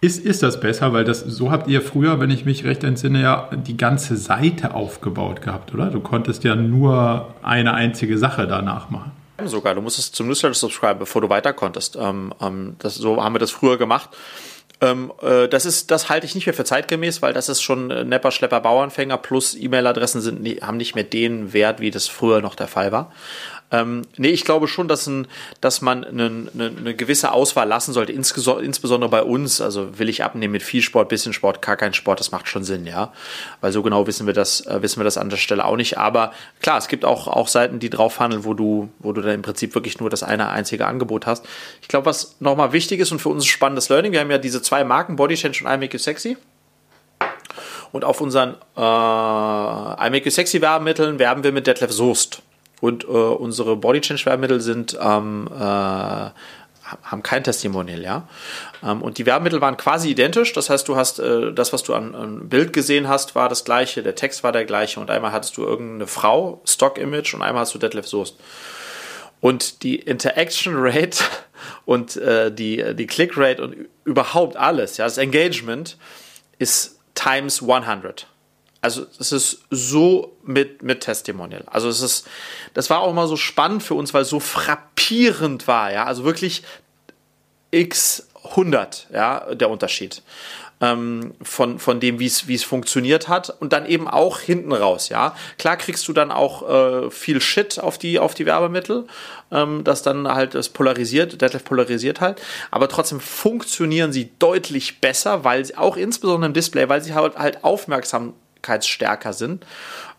Ist, ist das besser? Weil das, so habt ihr früher, wenn ich mich recht entsinne, ja die ganze Seite aufgebaut gehabt, oder? Du konntest ja nur eine einzige Sache danach machen sogar. Du musstest zum Newsletter subscriben, bevor du weiter konntest. Ähm, ähm, das, so haben wir das früher gemacht. Ähm, äh, das ist, das halte ich nicht mehr für zeitgemäß, weil das ist schon äh, Nepper, Schlepper, Bauernfänger plus E-Mail-Adressen sind, haben nicht mehr den Wert, wie das früher noch der Fall war. Ähm, nee, ich glaube schon, dass, ein, dass man eine, eine, eine gewisse Auswahl lassen sollte, insbesondere bei uns. Also will ich abnehmen mit viel Sport, bisschen Sport, gar kein Sport, das macht schon Sinn, ja. Weil so genau wissen wir das, äh, wissen wir das an der Stelle auch nicht. Aber klar, es gibt auch, auch Seiten, die drauf handeln, wo du, wo du dann im Prinzip wirklich nur das eine einzige Angebot hast. Ich glaube, was nochmal wichtig ist und für uns spannendes Learning, wir haben ja diese zwei Marken, Body Change und I Make You Sexy. Und auf unseren äh, I Make You Sexy Werbemitteln werben wir mit Detlef Soest. Und äh, unsere Body Change Werbemittel sind ähm, äh, haben kein Testimonial, ja. Ähm, und die Werbemittel waren quasi identisch. Das heißt, du hast äh, das, was du an, Bild gesehen hast, war das gleiche, der Text war der gleiche und einmal hattest du irgendeine Frau, Stock-Image und einmal hast du Detlef Soest. Und die Interaction Rate und äh, die, die Click Rate und überhaupt alles, ja, das Engagement ist times 100. Also es ist so mit, mit Testimonial. Also es ist, das war auch mal so spannend für uns, weil es so frappierend war, ja. Also wirklich x 100, ja, der Unterschied ähm, von, von dem, wie es funktioniert hat und dann eben auch hinten raus, ja. Klar kriegst du dann auch äh, viel Shit auf die, auf die Werbemittel, ähm, das dann halt das polarisiert, Detlef polarisiert halt, aber trotzdem funktionieren sie deutlich besser, weil sie auch insbesondere im Display, weil sie halt, halt aufmerksam wirksamkeitsstärker sind,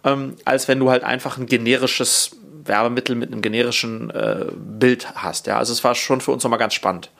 ähm, als wenn du halt einfach ein generisches Werbemittel mit einem generischen äh, Bild hast. Ja, also es war schon für uns nochmal ganz spannend.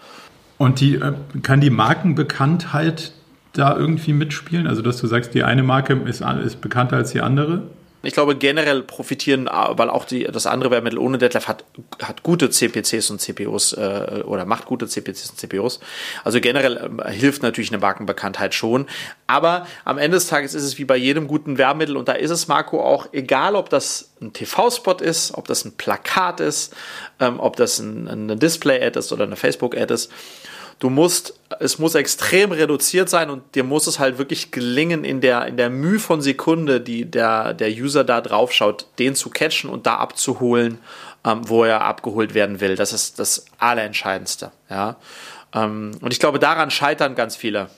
Und die, äh, kann die Markenbekanntheit da irgendwie mitspielen? Also, dass du sagst, die eine Marke ist, ist bekannter als die andere? Ich glaube, generell profitieren, weil auch die, das andere Werbemittel ohne Detlef hat, hat gute CPCs und CPOs äh, oder macht gute CPCs und CPOs. Also generell äh, hilft natürlich eine Markenbekanntheit schon. Aber am Ende des Tages ist es wie bei jedem guten Werbemittel und da ist es, Marco, auch egal, ob das ein TV-Spot ist, ob das ein Plakat ist, ähm, ob das ein, eine Display-Ad ist oder eine Facebook-Ad ist du musst, es muss extrem reduziert sein und dir muss es halt wirklich gelingen, in der, in der Mühe von Sekunde, die der, der User da drauf schaut, den zu catchen und da abzuholen, ähm, wo er abgeholt werden will. Das ist das Allerentscheidendste. Ja? Ähm, und ich glaube, daran scheitern ganz viele.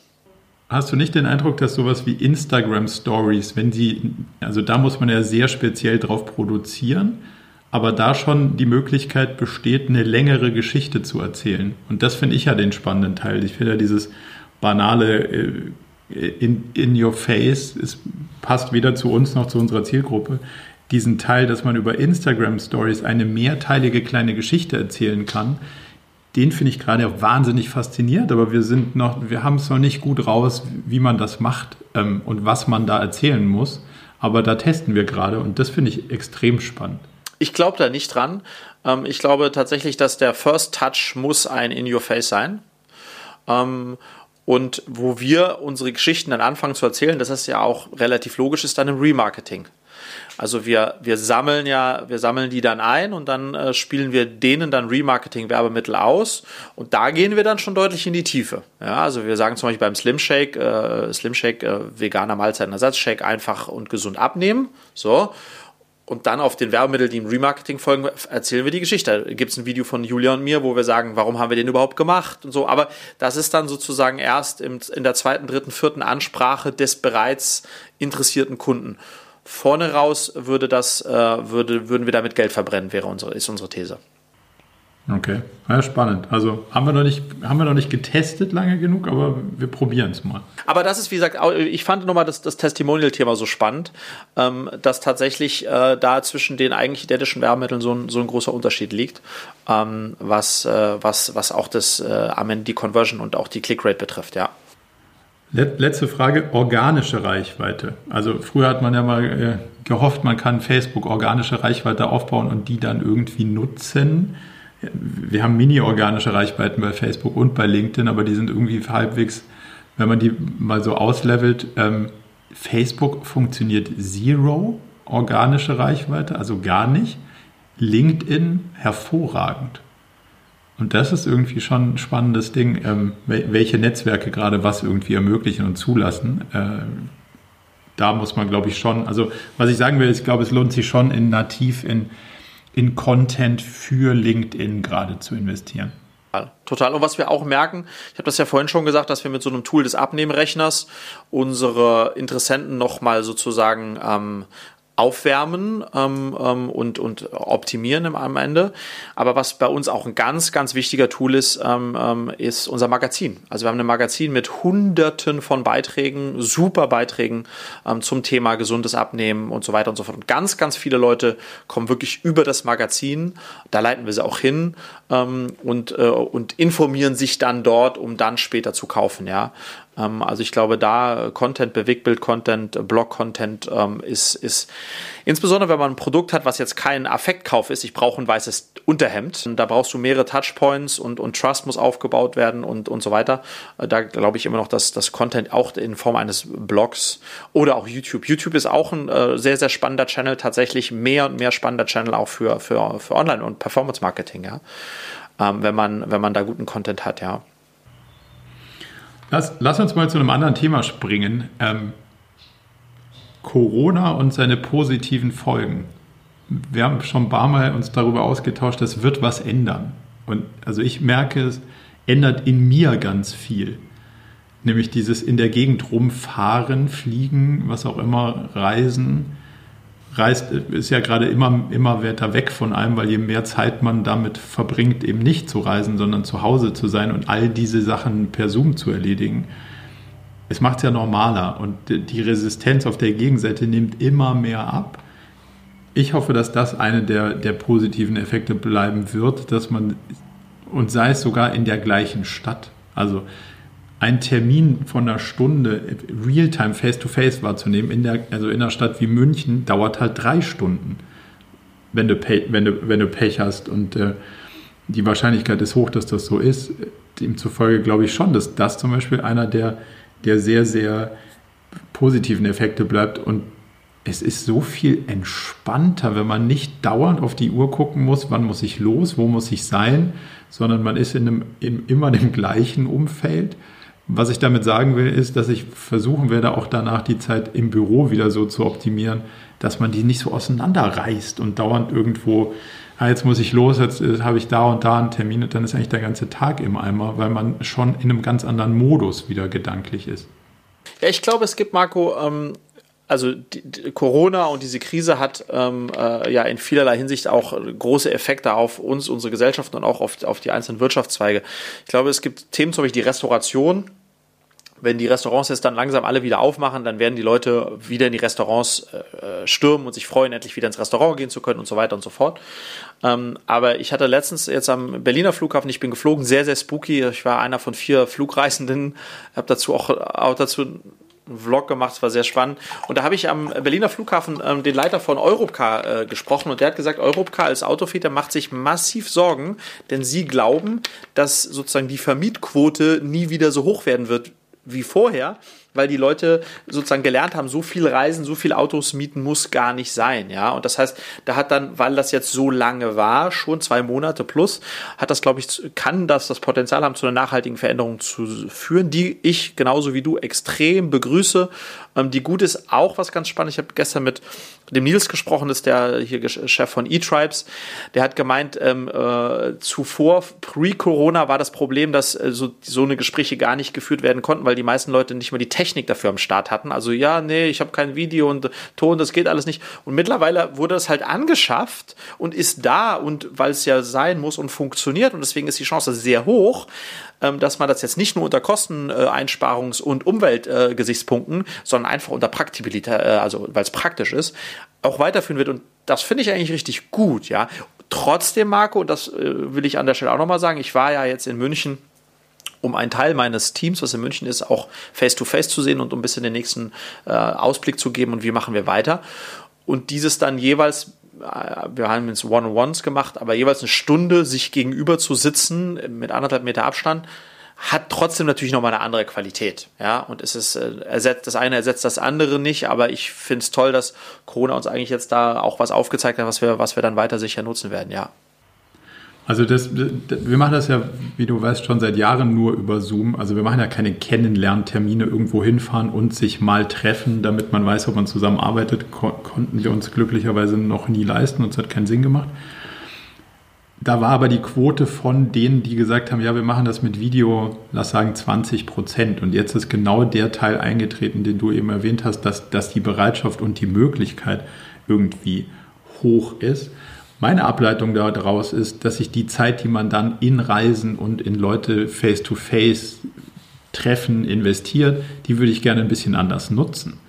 Hast du nicht den Eindruck, dass sowas wie Instagram Stories, wenn sie, also da muss man ja sehr speziell drauf produzieren, aber da schon die Möglichkeit besteht, eine längere Geschichte zu erzählen. Und das finde ich ja den spannenden Teil. Ich finde ja dieses banale äh, in, in your face, es passt weder zu uns noch zu unserer Zielgruppe. Diesen Teil, dass man über Instagram Stories eine mehrteilige kleine Geschichte erzählen kann, den finde ich gerade wahnsinnig fasziniert, aber wir sind noch, wir haben es noch nicht gut raus, wie man das macht ähm, und was man da erzählen muss. Aber da testen wir gerade und das finde ich extrem spannend. Ich glaube da nicht dran. Ähm, ich glaube tatsächlich, dass der First Touch muss ein In Your Face sein. Ähm, und wo wir unsere Geschichten dann anfangen zu erzählen, das ist ja auch relativ logisch, ist dann im Remarketing. Also wir, wir sammeln ja, wir sammeln die dann ein und dann äh, spielen wir denen dann Remarketing-Werbemittel aus und da gehen wir dann schon deutlich in die Tiefe. Ja, also wir sagen zum Beispiel beim Slim Shake, äh, Slim Shake, äh, veganer Mahlzeitenersatzshake einfach und gesund abnehmen. So. Und dann auf den Werbemitteln, die im Remarketing folgen, erzählen wir die Geschichte. Da gibt es ein Video von Julia und mir, wo wir sagen, warum haben wir den überhaupt gemacht und so. Aber das ist dann sozusagen erst im, in der zweiten, dritten, vierten Ansprache des bereits interessierten Kunden vorne raus würde das, äh, würde, würden wir damit Geld verbrennen, wäre unsere, ist unsere These. Okay, ja, spannend. Also haben wir noch nicht, haben wir noch nicht getestet lange genug, aber wir probieren es mal. Aber das ist, wie gesagt, ich fand nochmal das, das Testimonial-Thema so spannend, ähm, dass tatsächlich äh, da zwischen den eigentlich identischen Werbemitteln so ein, so ein großer Unterschied liegt, ähm, was, äh, was, was auch das äh, am Ende die Conversion und auch die Clickrate betrifft, ja. Letzte Frage, organische Reichweite. Also früher hat man ja mal äh, gehofft, man kann Facebook organische Reichweite aufbauen und die dann irgendwie nutzen. Wir haben mini-organische Reichweiten bei Facebook und bei LinkedIn, aber die sind irgendwie halbwegs, wenn man die mal so auslevelt, ähm, Facebook funktioniert zero organische Reichweite, also gar nicht. LinkedIn hervorragend. Und das ist irgendwie schon ein spannendes Ding, ähm, welche Netzwerke gerade was irgendwie ermöglichen und zulassen. Äh, da muss man, glaube ich, schon, also was ich sagen will, ich glaube, es lohnt sich schon in nativ in, in Content für LinkedIn gerade zu investieren. Total. Und was wir auch merken, ich habe das ja vorhin schon gesagt, dass wir mit so einem Tool des Abnehmrechners unsere Interessenten nochmal sozusagen ähm, aufwärmen ähm, ähm, und, und optimieren am Ende. Aber was bei uns auch ein ganz, ganz wichtiger Tool ist, ähm, ähm, ist unser Magazin. Also wir haben ein Magazin mit hunderten von Beiträgen, super Beiträgen ähm, zum Thema gesundes Abnehmen und so weiter und so fort. Und ganz, ganz viele Leute kommen wirklich über das Magazin. Da leiten wir sie auch hin ähm, und, äh, und informieren sich dann dort, um dann später zu kaufen. Ja, ähm, also ich glaube, da Content, Bewegtbild-Content, Blog-Content ähm, ist, ist insbesondere, wenn man ein Produkt hat, was jetzt kein Affektkauf ist, ich brauche ein weißes Unterhemd, da brauchst du mehrere Touchpoints und, und Trust muss aufgebaut werden und, und so weiter. Äh, da glaube ich immer noch, dass das Content auch in Form eines Blogs oder auch YouTube. YouTube ist auch ein äh, sehr, sehr spannender Channel, tatsächlich mehr und mehr spannender Channel auch für, für, für Online- und Performance-Marketing, ja. Ähm, wenn, man, wenn man da guten Content hat, ja. Lass, lass uns mal zu einem anderen Thema springen. Ähm, Corona und seine positiven Folgen. Wir haben schon ein paar Mal uns darüber ausgetauscht, das wird was ändern. Und also ich merke, es ändert in mir ganz viel. Nämlich dieses in der Gegend rumfahren, fliegen, was auch immer, reisen reist, ist ja gerade immer, immer weiter weg von allem, weil je mehr Zeit man damit verbringt, eben nicht zu reisen, sondern zu Hause zu sein und all diese Sachen per Zoom zu erledigen. Es macht es ja normaler und die Resistenz auf der Gegenseite nimmt immer mehr ab. Ich hoffe, dass das eine der, der positiven Effekte bleiben wird, dass man, und sei es sogar in der gleichen Stadt, also ein Termin von einer Stunde Realtime Face-to-Face wahrzunehmen, in der, also in einer Stadt wie München, dauert halt drei Stunden, wenn du, Pech, wenn du, wenn du Pech hast. Und äh, die Wahrscheinlichkeit ist hoch, dass das so ist. Demzufolge glaube ich schon, dass das zum Beispiel einer der, der sehr, sehr positiven Effekte bleibt. Und es ist so viel entspannter, wenn man nicht dauernd auf die Uhr gucken muss, wann muss ich los, wo muss ich sein, sondern man ist in einem, in immer dem gleichen Umfeld was ich damit sagen will, ist, dass ich versuchen werde, auch danach die Zeit im Büro wieder so zu optimieren, dass man die nicht so auseinanderreißt und dauernd irgendwo, ah, jetzt muss ich los, jetzt äh, habe ich da und da einen Termin und dann ist eigentlich der ganze Tag im Eimer, weil man schon in einem ganz anderen Modus wieder gedanklich ist. Ja, ich glaube, es gibt, Marco, ähm, also die, die Corona und diese Krise hat ähm, äh, ja in vielerlei Hinsicht auch große Effekte auf uns, unsere Gesellschaft und auch auf, auf die einzelnen Wirtschaftszweige. Ich glaube, es gibt Themen, zum Beispiel die Restauration, wenn die Restaurants jetzt dann langsam alle wieder aufmachen, dann werden die Leute wieder in die Restaurants äh, stürmen und sich freuen, endlich wieder ins Restaurant gehen zu können und so weiter und so fort. Ähm, aber ich hatte letztens jetzt am Berliner Flughafen, ich bin geflogen, sehr, sehr spooky. Ich war einer von vier Flugreisenden, habe dazu auch, auch dazu Vlog gemacht, es war sehr spannend. Und da habe ich am Berliner Flughafen ähm, den Leiter von Europcar äh, gesprochen und der hat gesagt, Europcar als Autoväter macht sich massiv Sorgen, denn sie glauben, dass sozusagen die Vermietquote nie wieder so hoch werden wird wie vorher, weil die Leute sozusagen gelernt haben, so viel Reisen, so viel Autos mieten muss gar nicht sein, ja. Und das heißt, da hat dann, weil das jetzt so lange war, schon zwei Monate plus, hat das, glaube ich, kann das das Potenzial haben, zu einer nachhaltigen Veränderung zu führen, die ich genauso wie du extrem begrüße, ähm, die gut ist. Auch was ganz spannend, ich habe gestern mit dem Nils gesprochen, ist der hier Chef von E-Tribes, der hat gemeint, ähm, äh, zuvor, pre-Corona war das Problem, dass äh, so, so eine Gespräche gar nicht geführt werden konnten, weil die meisten Leute nicht mehr die Technik dafür am Start hatten. Also ja, nee, ich habe kein Video und Ton, das geht alles nicht. Und mittlerweile wurde es halt angeschafft und ist da und weil es ja sein muss und funktioniert und deswegen ist die Chance sehr hoch, dass man das jetzt nicht nur unter Kosteneinsparungs- und Umweltgesichtspunkten, sondern einfach unter Praktibilität, äh, also weil es praktisch ist, auch weiterführen wird. Und das finde ich eigentlich richtig gut, ja. Trotzdem, Marco, und das äh, will ich an der Stelle auch nochmal sagen, ich war ja jetzt in München um einen Teil meines Teams, was in München ist, auch face-to-face -face zu sehen und um ein bisschen den nächsten äh, Ausblick zu geben und wie machen wir weiter. Und dieses dann jeweils äh, wir haben jetzt One-on-Ones gemacht, aber jeweils eine Stunde sich gegenüber zu sitzen mit anderthalb Meter Abstand, hat trotzdem natürlich nochmal eine andere Qualität. Ja, und es ist, äh, ersetzt, das eine ersetzt das andere nicht, aber ich finde es toll, dass Corona uns eigentlich jetzt da auch was aufgezeigt hat, was wir, was wir dann weiter sicher nutzen werden, ja. Also das, wir machen das ja, wie du weißt, schon seit Jahren nur über Zoom. Also wir machen ja keine Kennenlerntermine irgendwo hinfahren und sich mal treffen, damit man weiß, ob man zusammenarbeitet. Ko konnten wir uns glücklicherweise noch nie leisten und es hat keinen Sinn gemacht. Da war aber die Quote von denen, die gesagt haben, ja, wir machen das mit Video, lass sagen 20 Prozent. Und jetzt ist genau der Teil eingetreten, den du eben erwähnt hast, dass, dass die Bereitschaft und die Möglichkeit irgendwie hoch ist. Meine Ableitung daraus ist, dass sich die Zeit, die man dann in Reisen und in Leute face-to-face treffen investiert, die würde ich gerne ein bisschen anders nutzen.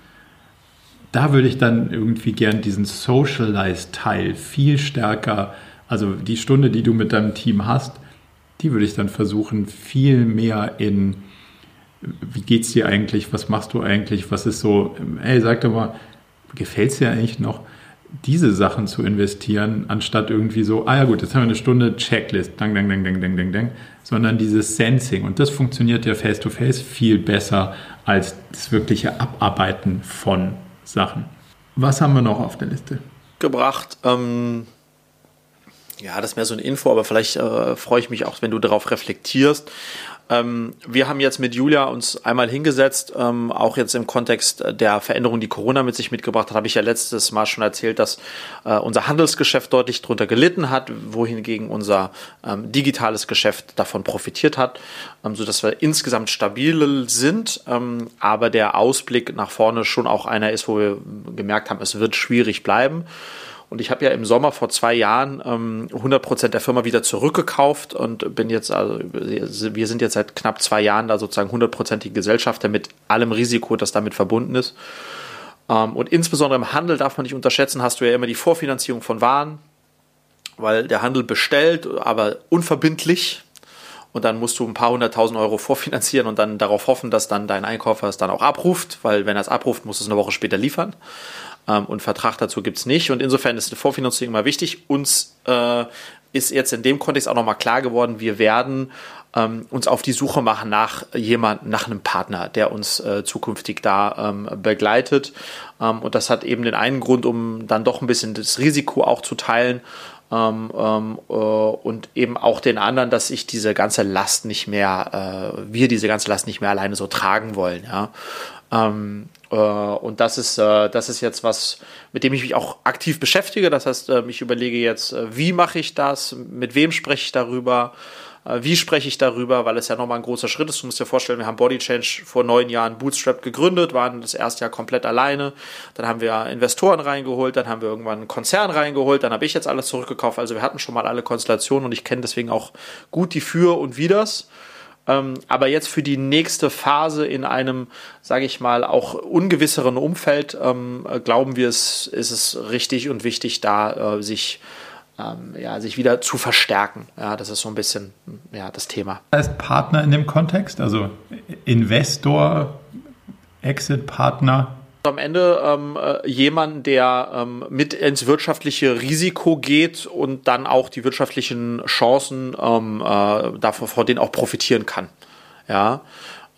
Da würde ich dann irgendwie gern diesen Socialize-Teil viel stärker, also die Stunde, die du mit deinem Team hast, die würde ich dann versuchen, viel mehr in, wie geht's dir eigentlich, was machst du eigentlich, was ist so, hey, sag doch mal, gefällt es dir eigentlich noch? Diese Sachen zu investieren, anstatt irgendwie so, ah ja gut, jetzt haben wir eine Stunde Checklist, dang, dang, dang, dang, dang, dang, dang, sondern dieses Sensing. Und das funktioniert ja face-to-face -face viel besser als das wirkliche Abarbeiten von Sachen. Was haben wir noch auf der Liste? Gebracht, ähm, ja, das ist mehr so eine Info, aber vielleicht äh, freue ich mich auch, wenn du darauf reflektierst. Ähm, wir haben jetzt mit Julia uns einmal hingesetzt, ähm, auch jetzt im Kontext der Veränderung, die Corona mit sich mitgebracht hat, habe ich ja letztes Mal schon erzählt, dass äh, unser Handelsgeschäft deutlich darunter gelitten hat, wohingegen unser ähm, digitales Geschäft davon profitiert hat, ähm, sodass wir insgesamt stabil sind, ähm, aber der Ausblick nach vorne schon auch einer ist, wo wir gemerkt haben, es wird schwierig bleiben. Und ich habe ja im Sommer vor zwei Jahren ähm, 100% der Firma wieder zurückgekauft und bin jetzt, also wir sind jetzt seit knapp zwei Jahren da sozusagen hundertprozentige Gesellschafter mit allem Risiko, das damit verbunden ist. Ähm, und insbesondere im Handel darf man nicht unterschätzen, hast du ja immer die Vorfinanzierung von Waren, weil der Handel bestellt, aber unverbindlich. Und dann musst du ein paar hunderttausend Euro vorfinanzieren und dann darauf hoffen, dass dann dein Einkäufer es dann auch abruft, weil wenn er es abruft, muss es eine Woche später liefern ähm, und Vertrag dazu gibt es nicht. Und insofern ist die Vorfinanzierung immer wichtig. Uns äh, ist jetzt in dem Kontext auch nochmal klar geworden, wir werden ähm, uns auf die Suche machen nach jemandem, nach einem Partner, der uns äh, zukünftig da ähm, begleitet. Ähm, und das hat eben den einen Grund, um dann doch ein bisschen das Risiko auch zu teilen. Ähm, ähm, äh, und eben auch den anderen, dass ich diese ganze Last nicht mehr, äh, wir diese ganze Last nicht mehr alleine so tragen wollen. Ja? Ähm, äh, und das ist, äh, das ist jetzt was, mit dem ich mich auch aktiv beschäftige. Das heißt, äh, ich überlege jetzt, äh, wie mache ich das, mit wem spreche ich darüber, äh, wie spreche ich darüber, weil es ja nochmal ein großer Schritt ist. Du musst dir vorstellen, wir haben Body Change vor neun Jahren Bootstrap gegründet, waren das erste Jahr komplett alleine. Dann haben wir Investoren reingeholt, dann haben wir irgendwann einen Konzern reingeholt, dann habe ich jetzt alles zurückgekauft. Also wir hatten schon mal alle Konstellationen und ich kenne deswegen auch gut die Für und Widers. Ähm, aber jetzt für die nächste Phase in einem, sage ich mal, auch ungewisseren Umfeld, ähm, glauben wir, es ist es richtig und wichtig, da äh, sich ähm, ja, sich wieder zu verstärken. Ja, das ist so ein bisschen ja, das Thema. Als Partner in dem Kontext, also Investor, Exit-Partner? Am Ende ähm, äh, jemand, der ähm, mit ins wirtschaftliche Risiko geht und dann auch die wirtschaftlichen Chancen ähm, äh, davon, von denen auch profitieren kann. Ja,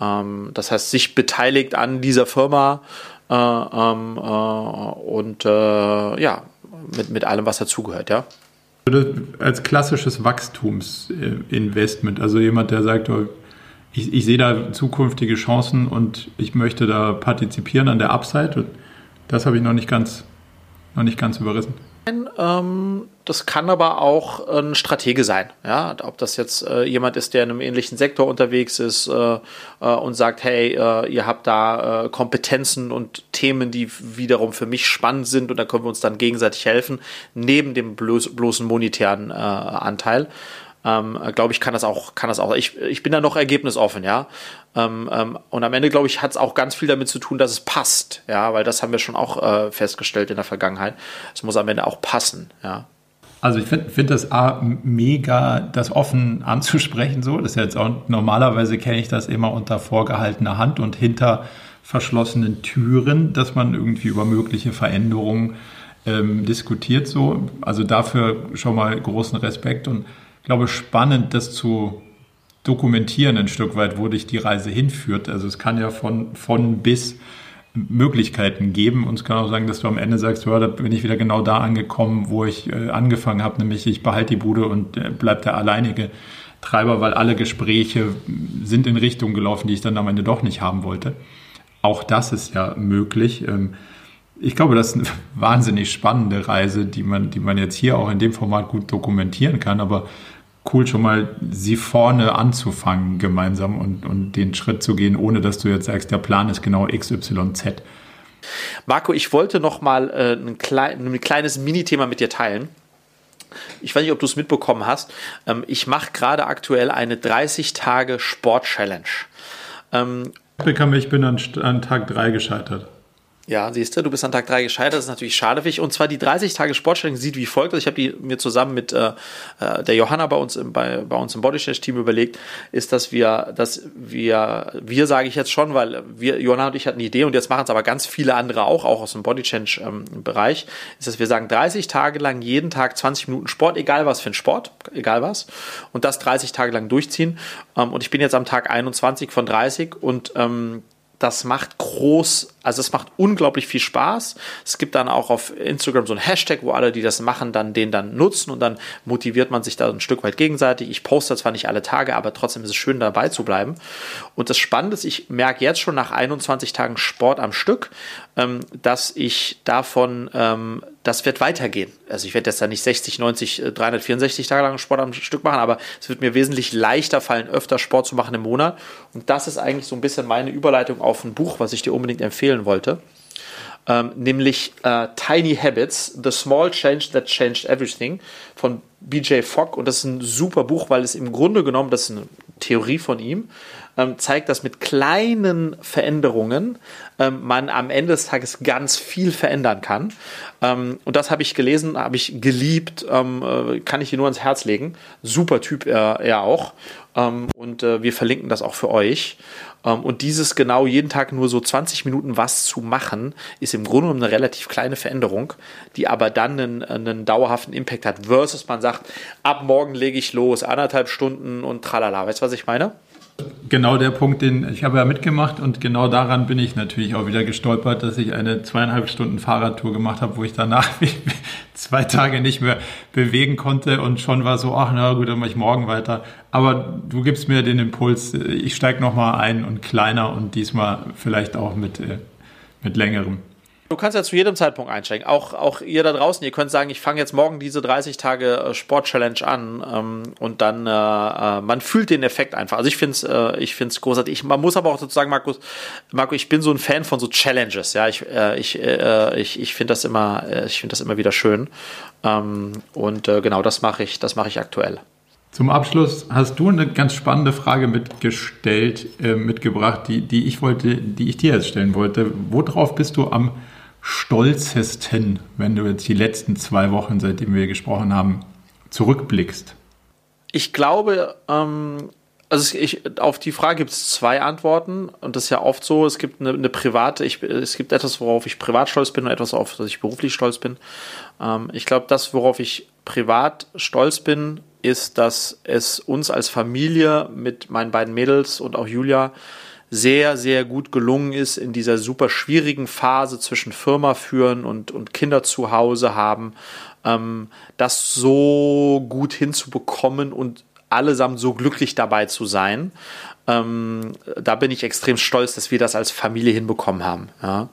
ähm, das heißt, sich beteiligt an dieser Firma äh, ähm, äh, und äh, ja, mit, mit allem, was dazugehört, ja. Als klassisches Wachstumsinvestment, also jemand, der sagt, oh, ich, ich sehe da zukünftige Chancen und ich möchte da partizipieren an der Upside. Das habe ich noch nicht ganz, noch nicht ganz überrissen. Ähm, das kann aber auch ein Stratege sein. Ja? Ob das jetzt äh, jemand ist, der in einem ähnlichen Sektor unterwegs ist äh, äh, und sagt, hey, äh, ihr habt da äh, Kompetenzen und Themen, die wiederum für mich spannend sind und da können wir uns dann gegenseitig helfen, neben dem bloß, bloßen monetären äh, Anteil ähm, glaube ich, kann das auch, kann das auch. Ich, ich bin da noch ergebnisoffen, ja. Ähm, ähm, und am Ende, glaube ich, hat es auch ganz viel damit zu tun, dass es passt, ja, weil das haben wir schon auch äh, festgestellt in der Vergangenheit. Es muss am Ende auch passen, ja. Also ich finde find das A, mega, das offen anzusprechen so. Das ist jetzt auch, normalerweise kenne ich das immer unter vorgehaltener Hand und hinter verschlossenen Türen, dass man irgendwie über mögliche Veränderungen ähm, diskutiert so. Also dafür schon mal großen Respekt und glaube, spannend, das zu dokumentieren ein Stück weit, wo dich die Reise hinführt. Also es kann ja von, von bis Möglichkeiten geben. Und es kann auch sagen, dass du am Ende sagst, ja, da bin ich wieder genau da angekommen, wo ich äh, angefangen habe, nämlich ich behalte die Bude und äh, bleib der alleinige Treiber, weil alle Gespräche sind in Richtung gelaufen, die ich dann am Ende doch nicht haben wollte. Auch das ist ja möglich. Ähm, ich glaube, das ist eine wahnsinnig spannende Reise, die man, die man jetzt hier auch in dem Format gut dokumentieren kann. Aber cool, schon mal sie vorne anzufangen gemeinsam und, und den Schritt zu gehen, ohne dass du jetzt sagst, der Plan ist genau XYZ. Marco, ich wollte noch mal äh, ein, klein, ein kleines Mini-Thema mit dir teilen. Ich weiß nicht, ob du es mitbekommen hast. Ähm, ich mache gerade aktuell eine 30-Tage-Sport-Challenge. Ähm, ich bin an, an Tag 3 gescheitert. Ja, siehst du, du bist an Tag 3 gescheitert, das ist natürlich schade für dich. Und zwar die 30 Tage Sportstellung sieht wie folgt. Ich habe die mir zusammen mit äh, äh, der Johanna bei uns im, bei, bei uns im Bodychange-Team überlegt, ist, dass wir, dass wir, wir sage ich jetzt schon, weil wir, Johanna und ich hatten die Idee und jetzt machen es aber ganz viele andere auch, auch aus dem Bodychange-Bereich, ähm, ist, dass wir sagen, 30 Tage lang jeden Tag 20 Minuten Sport, egal was für ein Sport, egal was, und das 30 Tage lang durchziehen. Ähm, und ich bin jetzt am Tag 21 von 30 und ähm, das macht groß, also es macht unglaublich viel Spaß. Es gibt dann auch auf Instagram so ein Hashtag, wo alle, die das machen, dann den dann nutzen und dann motiviert man sich da ein Stück weit gegenseitig. Ich poste zwar nicht alle Tage, aber trotzdem ist es schön dabei zu bleiben. Und das Spannende ist, ich merke jetzt schon nach 21 Tagen Sport am Stück, ähm, dass ich davon, ähm, das wird weitergehen. Also ich werde jetzt da nicht 60, 90, 364 Tage lang Sport am Stück machen, aber es wird mir wesentlich leichter fallen, öfter Sport zu machen im Monat. Und das ist eigentlich so ein bisschen meine Überleitung auf ein Buch, was ich dir unbedingt empfehlen wollte. Ähm, nämlich äh, Tiny Habits, The Small Change That Changed Everything von BJ Fogg. Und das ist ein super Buch, weil es im Grunde genommen, das ist eine Theorie von ihm, ähm, zeigt, dass mit kleinen Veränderungen ähm, man am Ende des Tages ganz viel verändern kann. Ähm, und das habe ich gelesen, habe ich geliebt, ähm, äh, kann ich dir nur ans Herz legen. Super Typ er, er auch. Ähm, und äh, wir verlinken das auch für euch. Ähm, und dieses genau jeden Tag nur so 20 Minuten was zu machen, ist im Grunde genommen eine relativ kleine Veränderung, die aber dann einen, einen dauerhaften Impact hat, versus man sagt, ab morgen lege ich los, anderthalb Stunden und tralala. Weißt du, was ich meine? Genau der Punkt, den ich habe ja mitgemacht und genau daran bin ich natürlich auch wieder gestolpert, dass ich eine zweieinhalb Stunden Fahrradtour gemacht habe, wo ich danach zwei Tage nicht mehr bewegen konnte und schon war so, ach na gut, dann mache ich morgen weiter. Aber du gibst mir den Impuls, ich steige nochmal ein und kleiner und diesmal vielleicht auch mit, äh, mit längerem. Du kannst ja zu jedem Zeitpunkt einsteigen. Auch, auch ihr da draußen, ihr könnt sagen, ich fange jetzt morgen diese 30 Tage äh, Sport-Challenge an ähm, und dann, äh, äh, man fühlt den Effekt einfach. Also ich finde es äh, ich find's großartig. Ich, man muss aber auch sozusagen, Markus, Marco, ich bin so ein Fan von so Challenges. Ja, ich, äh, ich, äh, ich, ich finde das immer, äh, ich finde das immer wieder schön. Ähm, und genau, das mache ich, das mache ich aktuell. Zum Abschluss hast du eine ganz spannende Frage mitgestellt, äh, mitgebracht, die, die ich wollte, die ich dir jetzt stellen wollte. Worauf bist du am stolzesten, wenn du jetzt die letzten zwei Wochen, seitdem wir gesprochen haben, zurückblickst? Ich glaube, ähm, Also ich, auf die Frage gibt es zwei Antworten und das ist ja oft so. Es gibt eine, eine, private, ich, es gibt etwas, worauf ich privat stolz bin und etwas, auf das ich beruflich stolz bin. Ähm, ich glaube, das, worauf ich privat stolz bin, ist, dass es uns als Familie mit meinen beiden Mädels und auch Julia sehr, sehr gut gelungen ist, in dieser super schwierigen Phase zwischen Firma führen und, und Kinder zu Hause haben, ähm, das so gut hinzubekommen und allesamt so glücklich dabei zu sein. Ähm, da bin ich extrem stolz, dass wir das als Familie hinbekommen haben. Ja.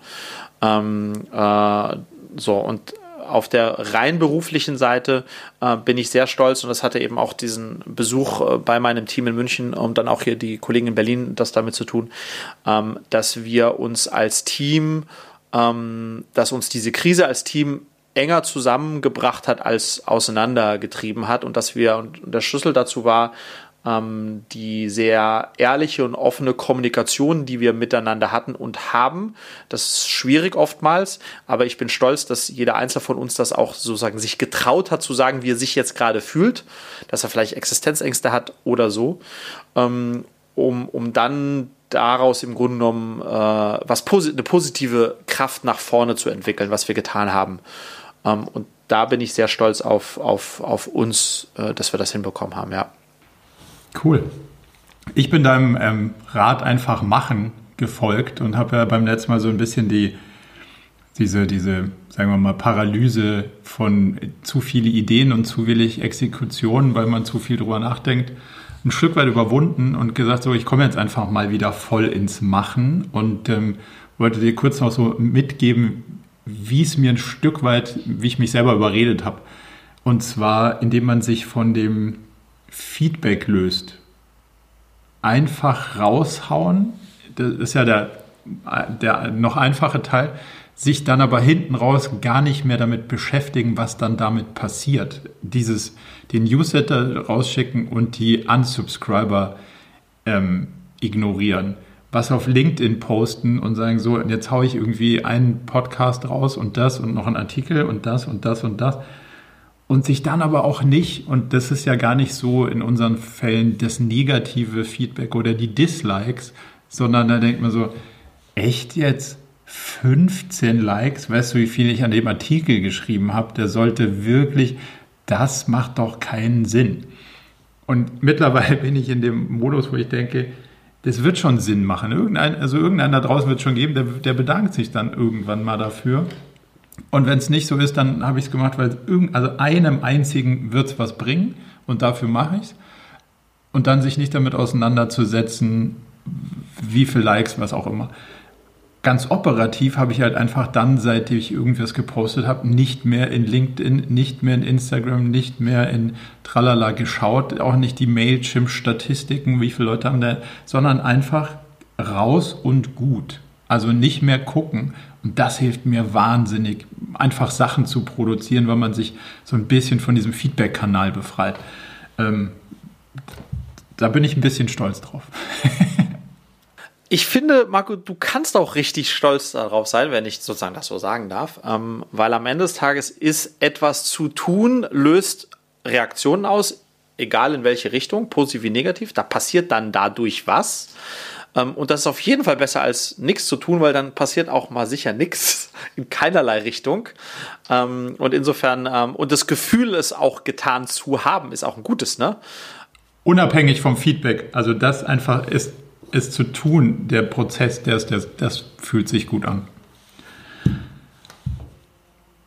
Ähm, äh, so, und auf der rein beruflichen Seite äh, bin ich sehr stolz. Und das hatte eben auch diesen Besuch äh, bei meinem Team in München und dann auch hier die Kollegen in Berlin das damit zu tun, ähm, dass wir uns als Team, ähm, dass uns diese Krise als Team enger zusammengebracht hat als auseinandergetrieben hat. Und dass wir, und der Schlüssel dazu war, ähm, die sehr ehrliche und offene Kommunikation, die wir miteinander hatten und haben. Das ist schwierig oftmals, aber ich bin stolz, dass jeder Einzelne von uns das auch sozusagen sich getraut hat zu sagen, wie er sich jetzt gerade fühlt, dass er vielleicht Existenzängste hat oder so, ähm, um, um dann daraus im Grunde genommen äh, was posi eine positive Kraft nach vorne zu entwickeln, was wir getan haben. Ähm, und da bin ich sehr stolz auf, auf, auf uns, äh, dass wir das hinbekommen haben, ja. Cool. Ich bin deinem ähm, Rat einfach machen gefolgt und habe ja beim letzten Mal so ein bisschen die, diese, diese, sagen wir mal, Paralyse von zu viele Ideen und zu wenig Exekutionen, weil man zu viel drüber nachdenkt, ein Stück weit überwunden und gesagt, so, ich komme jetzt einfach mal wieder voll ins Machen und ähm, wollte dir kurz noch so mitgeben, wie es mir ein Stück weit, wie ich mich selber überredet habe. Und zwar, indem man sich von dem Feedback löst. Einfach raushauen, das ist ja der, der noch einfache Teil, sich dann aber hinten raus gar nicht mehr damit beschäftigen, was dann damit passiert. Dieses, den Newsletter rausschicken und die Unsubscriber ähm, ignorieren. Was auf LinkedIn posten und sagen so, jetzt haue ich irgendwie einen Podcast raus und das und noch einen Artikel und das und das und das und sich dann aber auch nicht, und das ist ja gar nicht so in unseren Fällen das negative Feedback oder die Dislikes, sondern da denkt man so, echt jetzt 15 Likes, weißt du, wie viel ich an dem Artikel geschrieben habe, der sollte wirklich, das macht doch keinen Sinn. Und mittlerweile bin ich in dem Modus, wo ich denke, das wird schon Sinn machen. Irgendein, also irgendeiner draußen wird schon geben, der, der bedankt sich dann irgendwann mal dafür. Und wenn es nicht so ist, dann habe ich es gemacht, weil irgend, also einem einzigen wird es was bringen und dafür mache ich es. Und dann sich nicht damit auseinanderzusetzen, wie viele Likes, was auch immer. Ganz operativ habe ich halt einfach dann, seit ich irgendwas gepostet habe, nicht mehr in LinkedIn, nicht mehr in Instagram, nicht mehr in Tralala geschaut, auch nicht die Mailchimp-Statistiken, wie viele Leute haben da, sondern einfach raus und gut. Also nicht mehr gucken. Und das hilft mir wahnsinnig, einfach Sachen zu produzieren, weil man sich so ein bisschen von diesem Feedback-Kanal befreit. Ähm, da bin ich ein bisschen stolz drauf. ich finde, Marco, du kannst auch richtig stolz darauf sein, wenn ich sozusagen das so sagen darf, ähm, weil am Ende des Tages ist etwas zu tun, löst Reaktionen aus, egal in welche Richtung, positiv wie negativ. Da passiert dann dadurch was. Ähm, und das ist auf jeden Fall besser als nichts zu tun, weil dann passiert auch mal sicher nichts in keinerlei Richtung. Ähm, und insofern, ähm, und das Gefühl, es auch getan zu haben, ist auch ein gutes, ne? Unabhängig vom Feedback. Also das einfach ist, ist zu tun, der Prozess, der der, das fühlt sich gut an.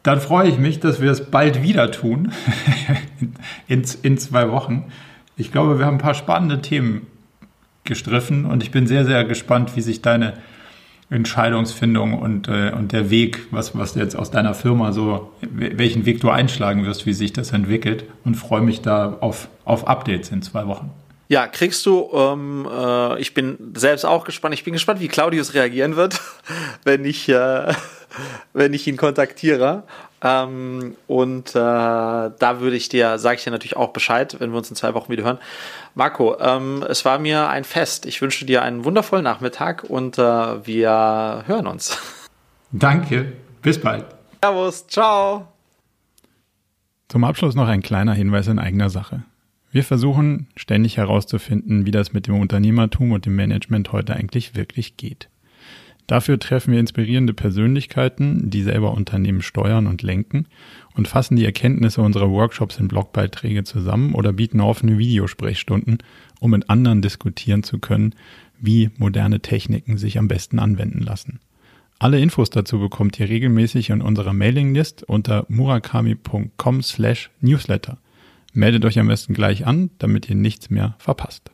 Dann freue ich mich, dass wir es bald wieder tun, in, in zwei Wochen. Ich glaube, wir haben ein paar spannende Themen gestriffen und ich bin sehr, sehr gespannt, wie sich deine Entscheidungsfindung und, äh, und der Weg, was, was jetzt aus deiner Firma so, welchen Weg du einschlagen wirst, wie sich das entwickelt und freue mich da auf, auf Updates in zwei Wochen. Ja, kriegst du, ähm, äh, ich bin selbst auch gespannt, ich bin gespannt, wie Claudius reagieren wird, wenn ich, äh, wenn ich ihn kontaktiere. Ähm, und äh, da würde ich dir, sage ich dir natürlich auch Bescheid, wenn wir uns in zwei Wochen wieder hören. Marco, ähm, es war mir ein Fest. Ich wünsche dir einen wundervollen Nachmittag und äh, wir hören uns. Danke, bis bald. Servus, ciao. Zum Abschluss noch ein kleiner Hinweis in eigener Sache. Wir versuchen ständig herauszufinden, wie das mit dem Unternehmertum und dem Management heute eigentlich wirklich geht. Dafür treffen wir inspirierende Persönlichkeiten, die selber Unternehmen steuern und lenken und fassen die Erkenntnisse unserer Workshops in Blogbeiträge zusammen oder bieten offene Videosprechstunden, um mit anderen diskutieren zu können, wie moderne Techniken sich am besten anwenden lassen. Alle Infos dazu bekommt ihr regelmäßig in unserer Mailinglist unter murakami.com slash newsletter. Meldet euch am besten gleich an, damit ihr nichts mehr verpasst.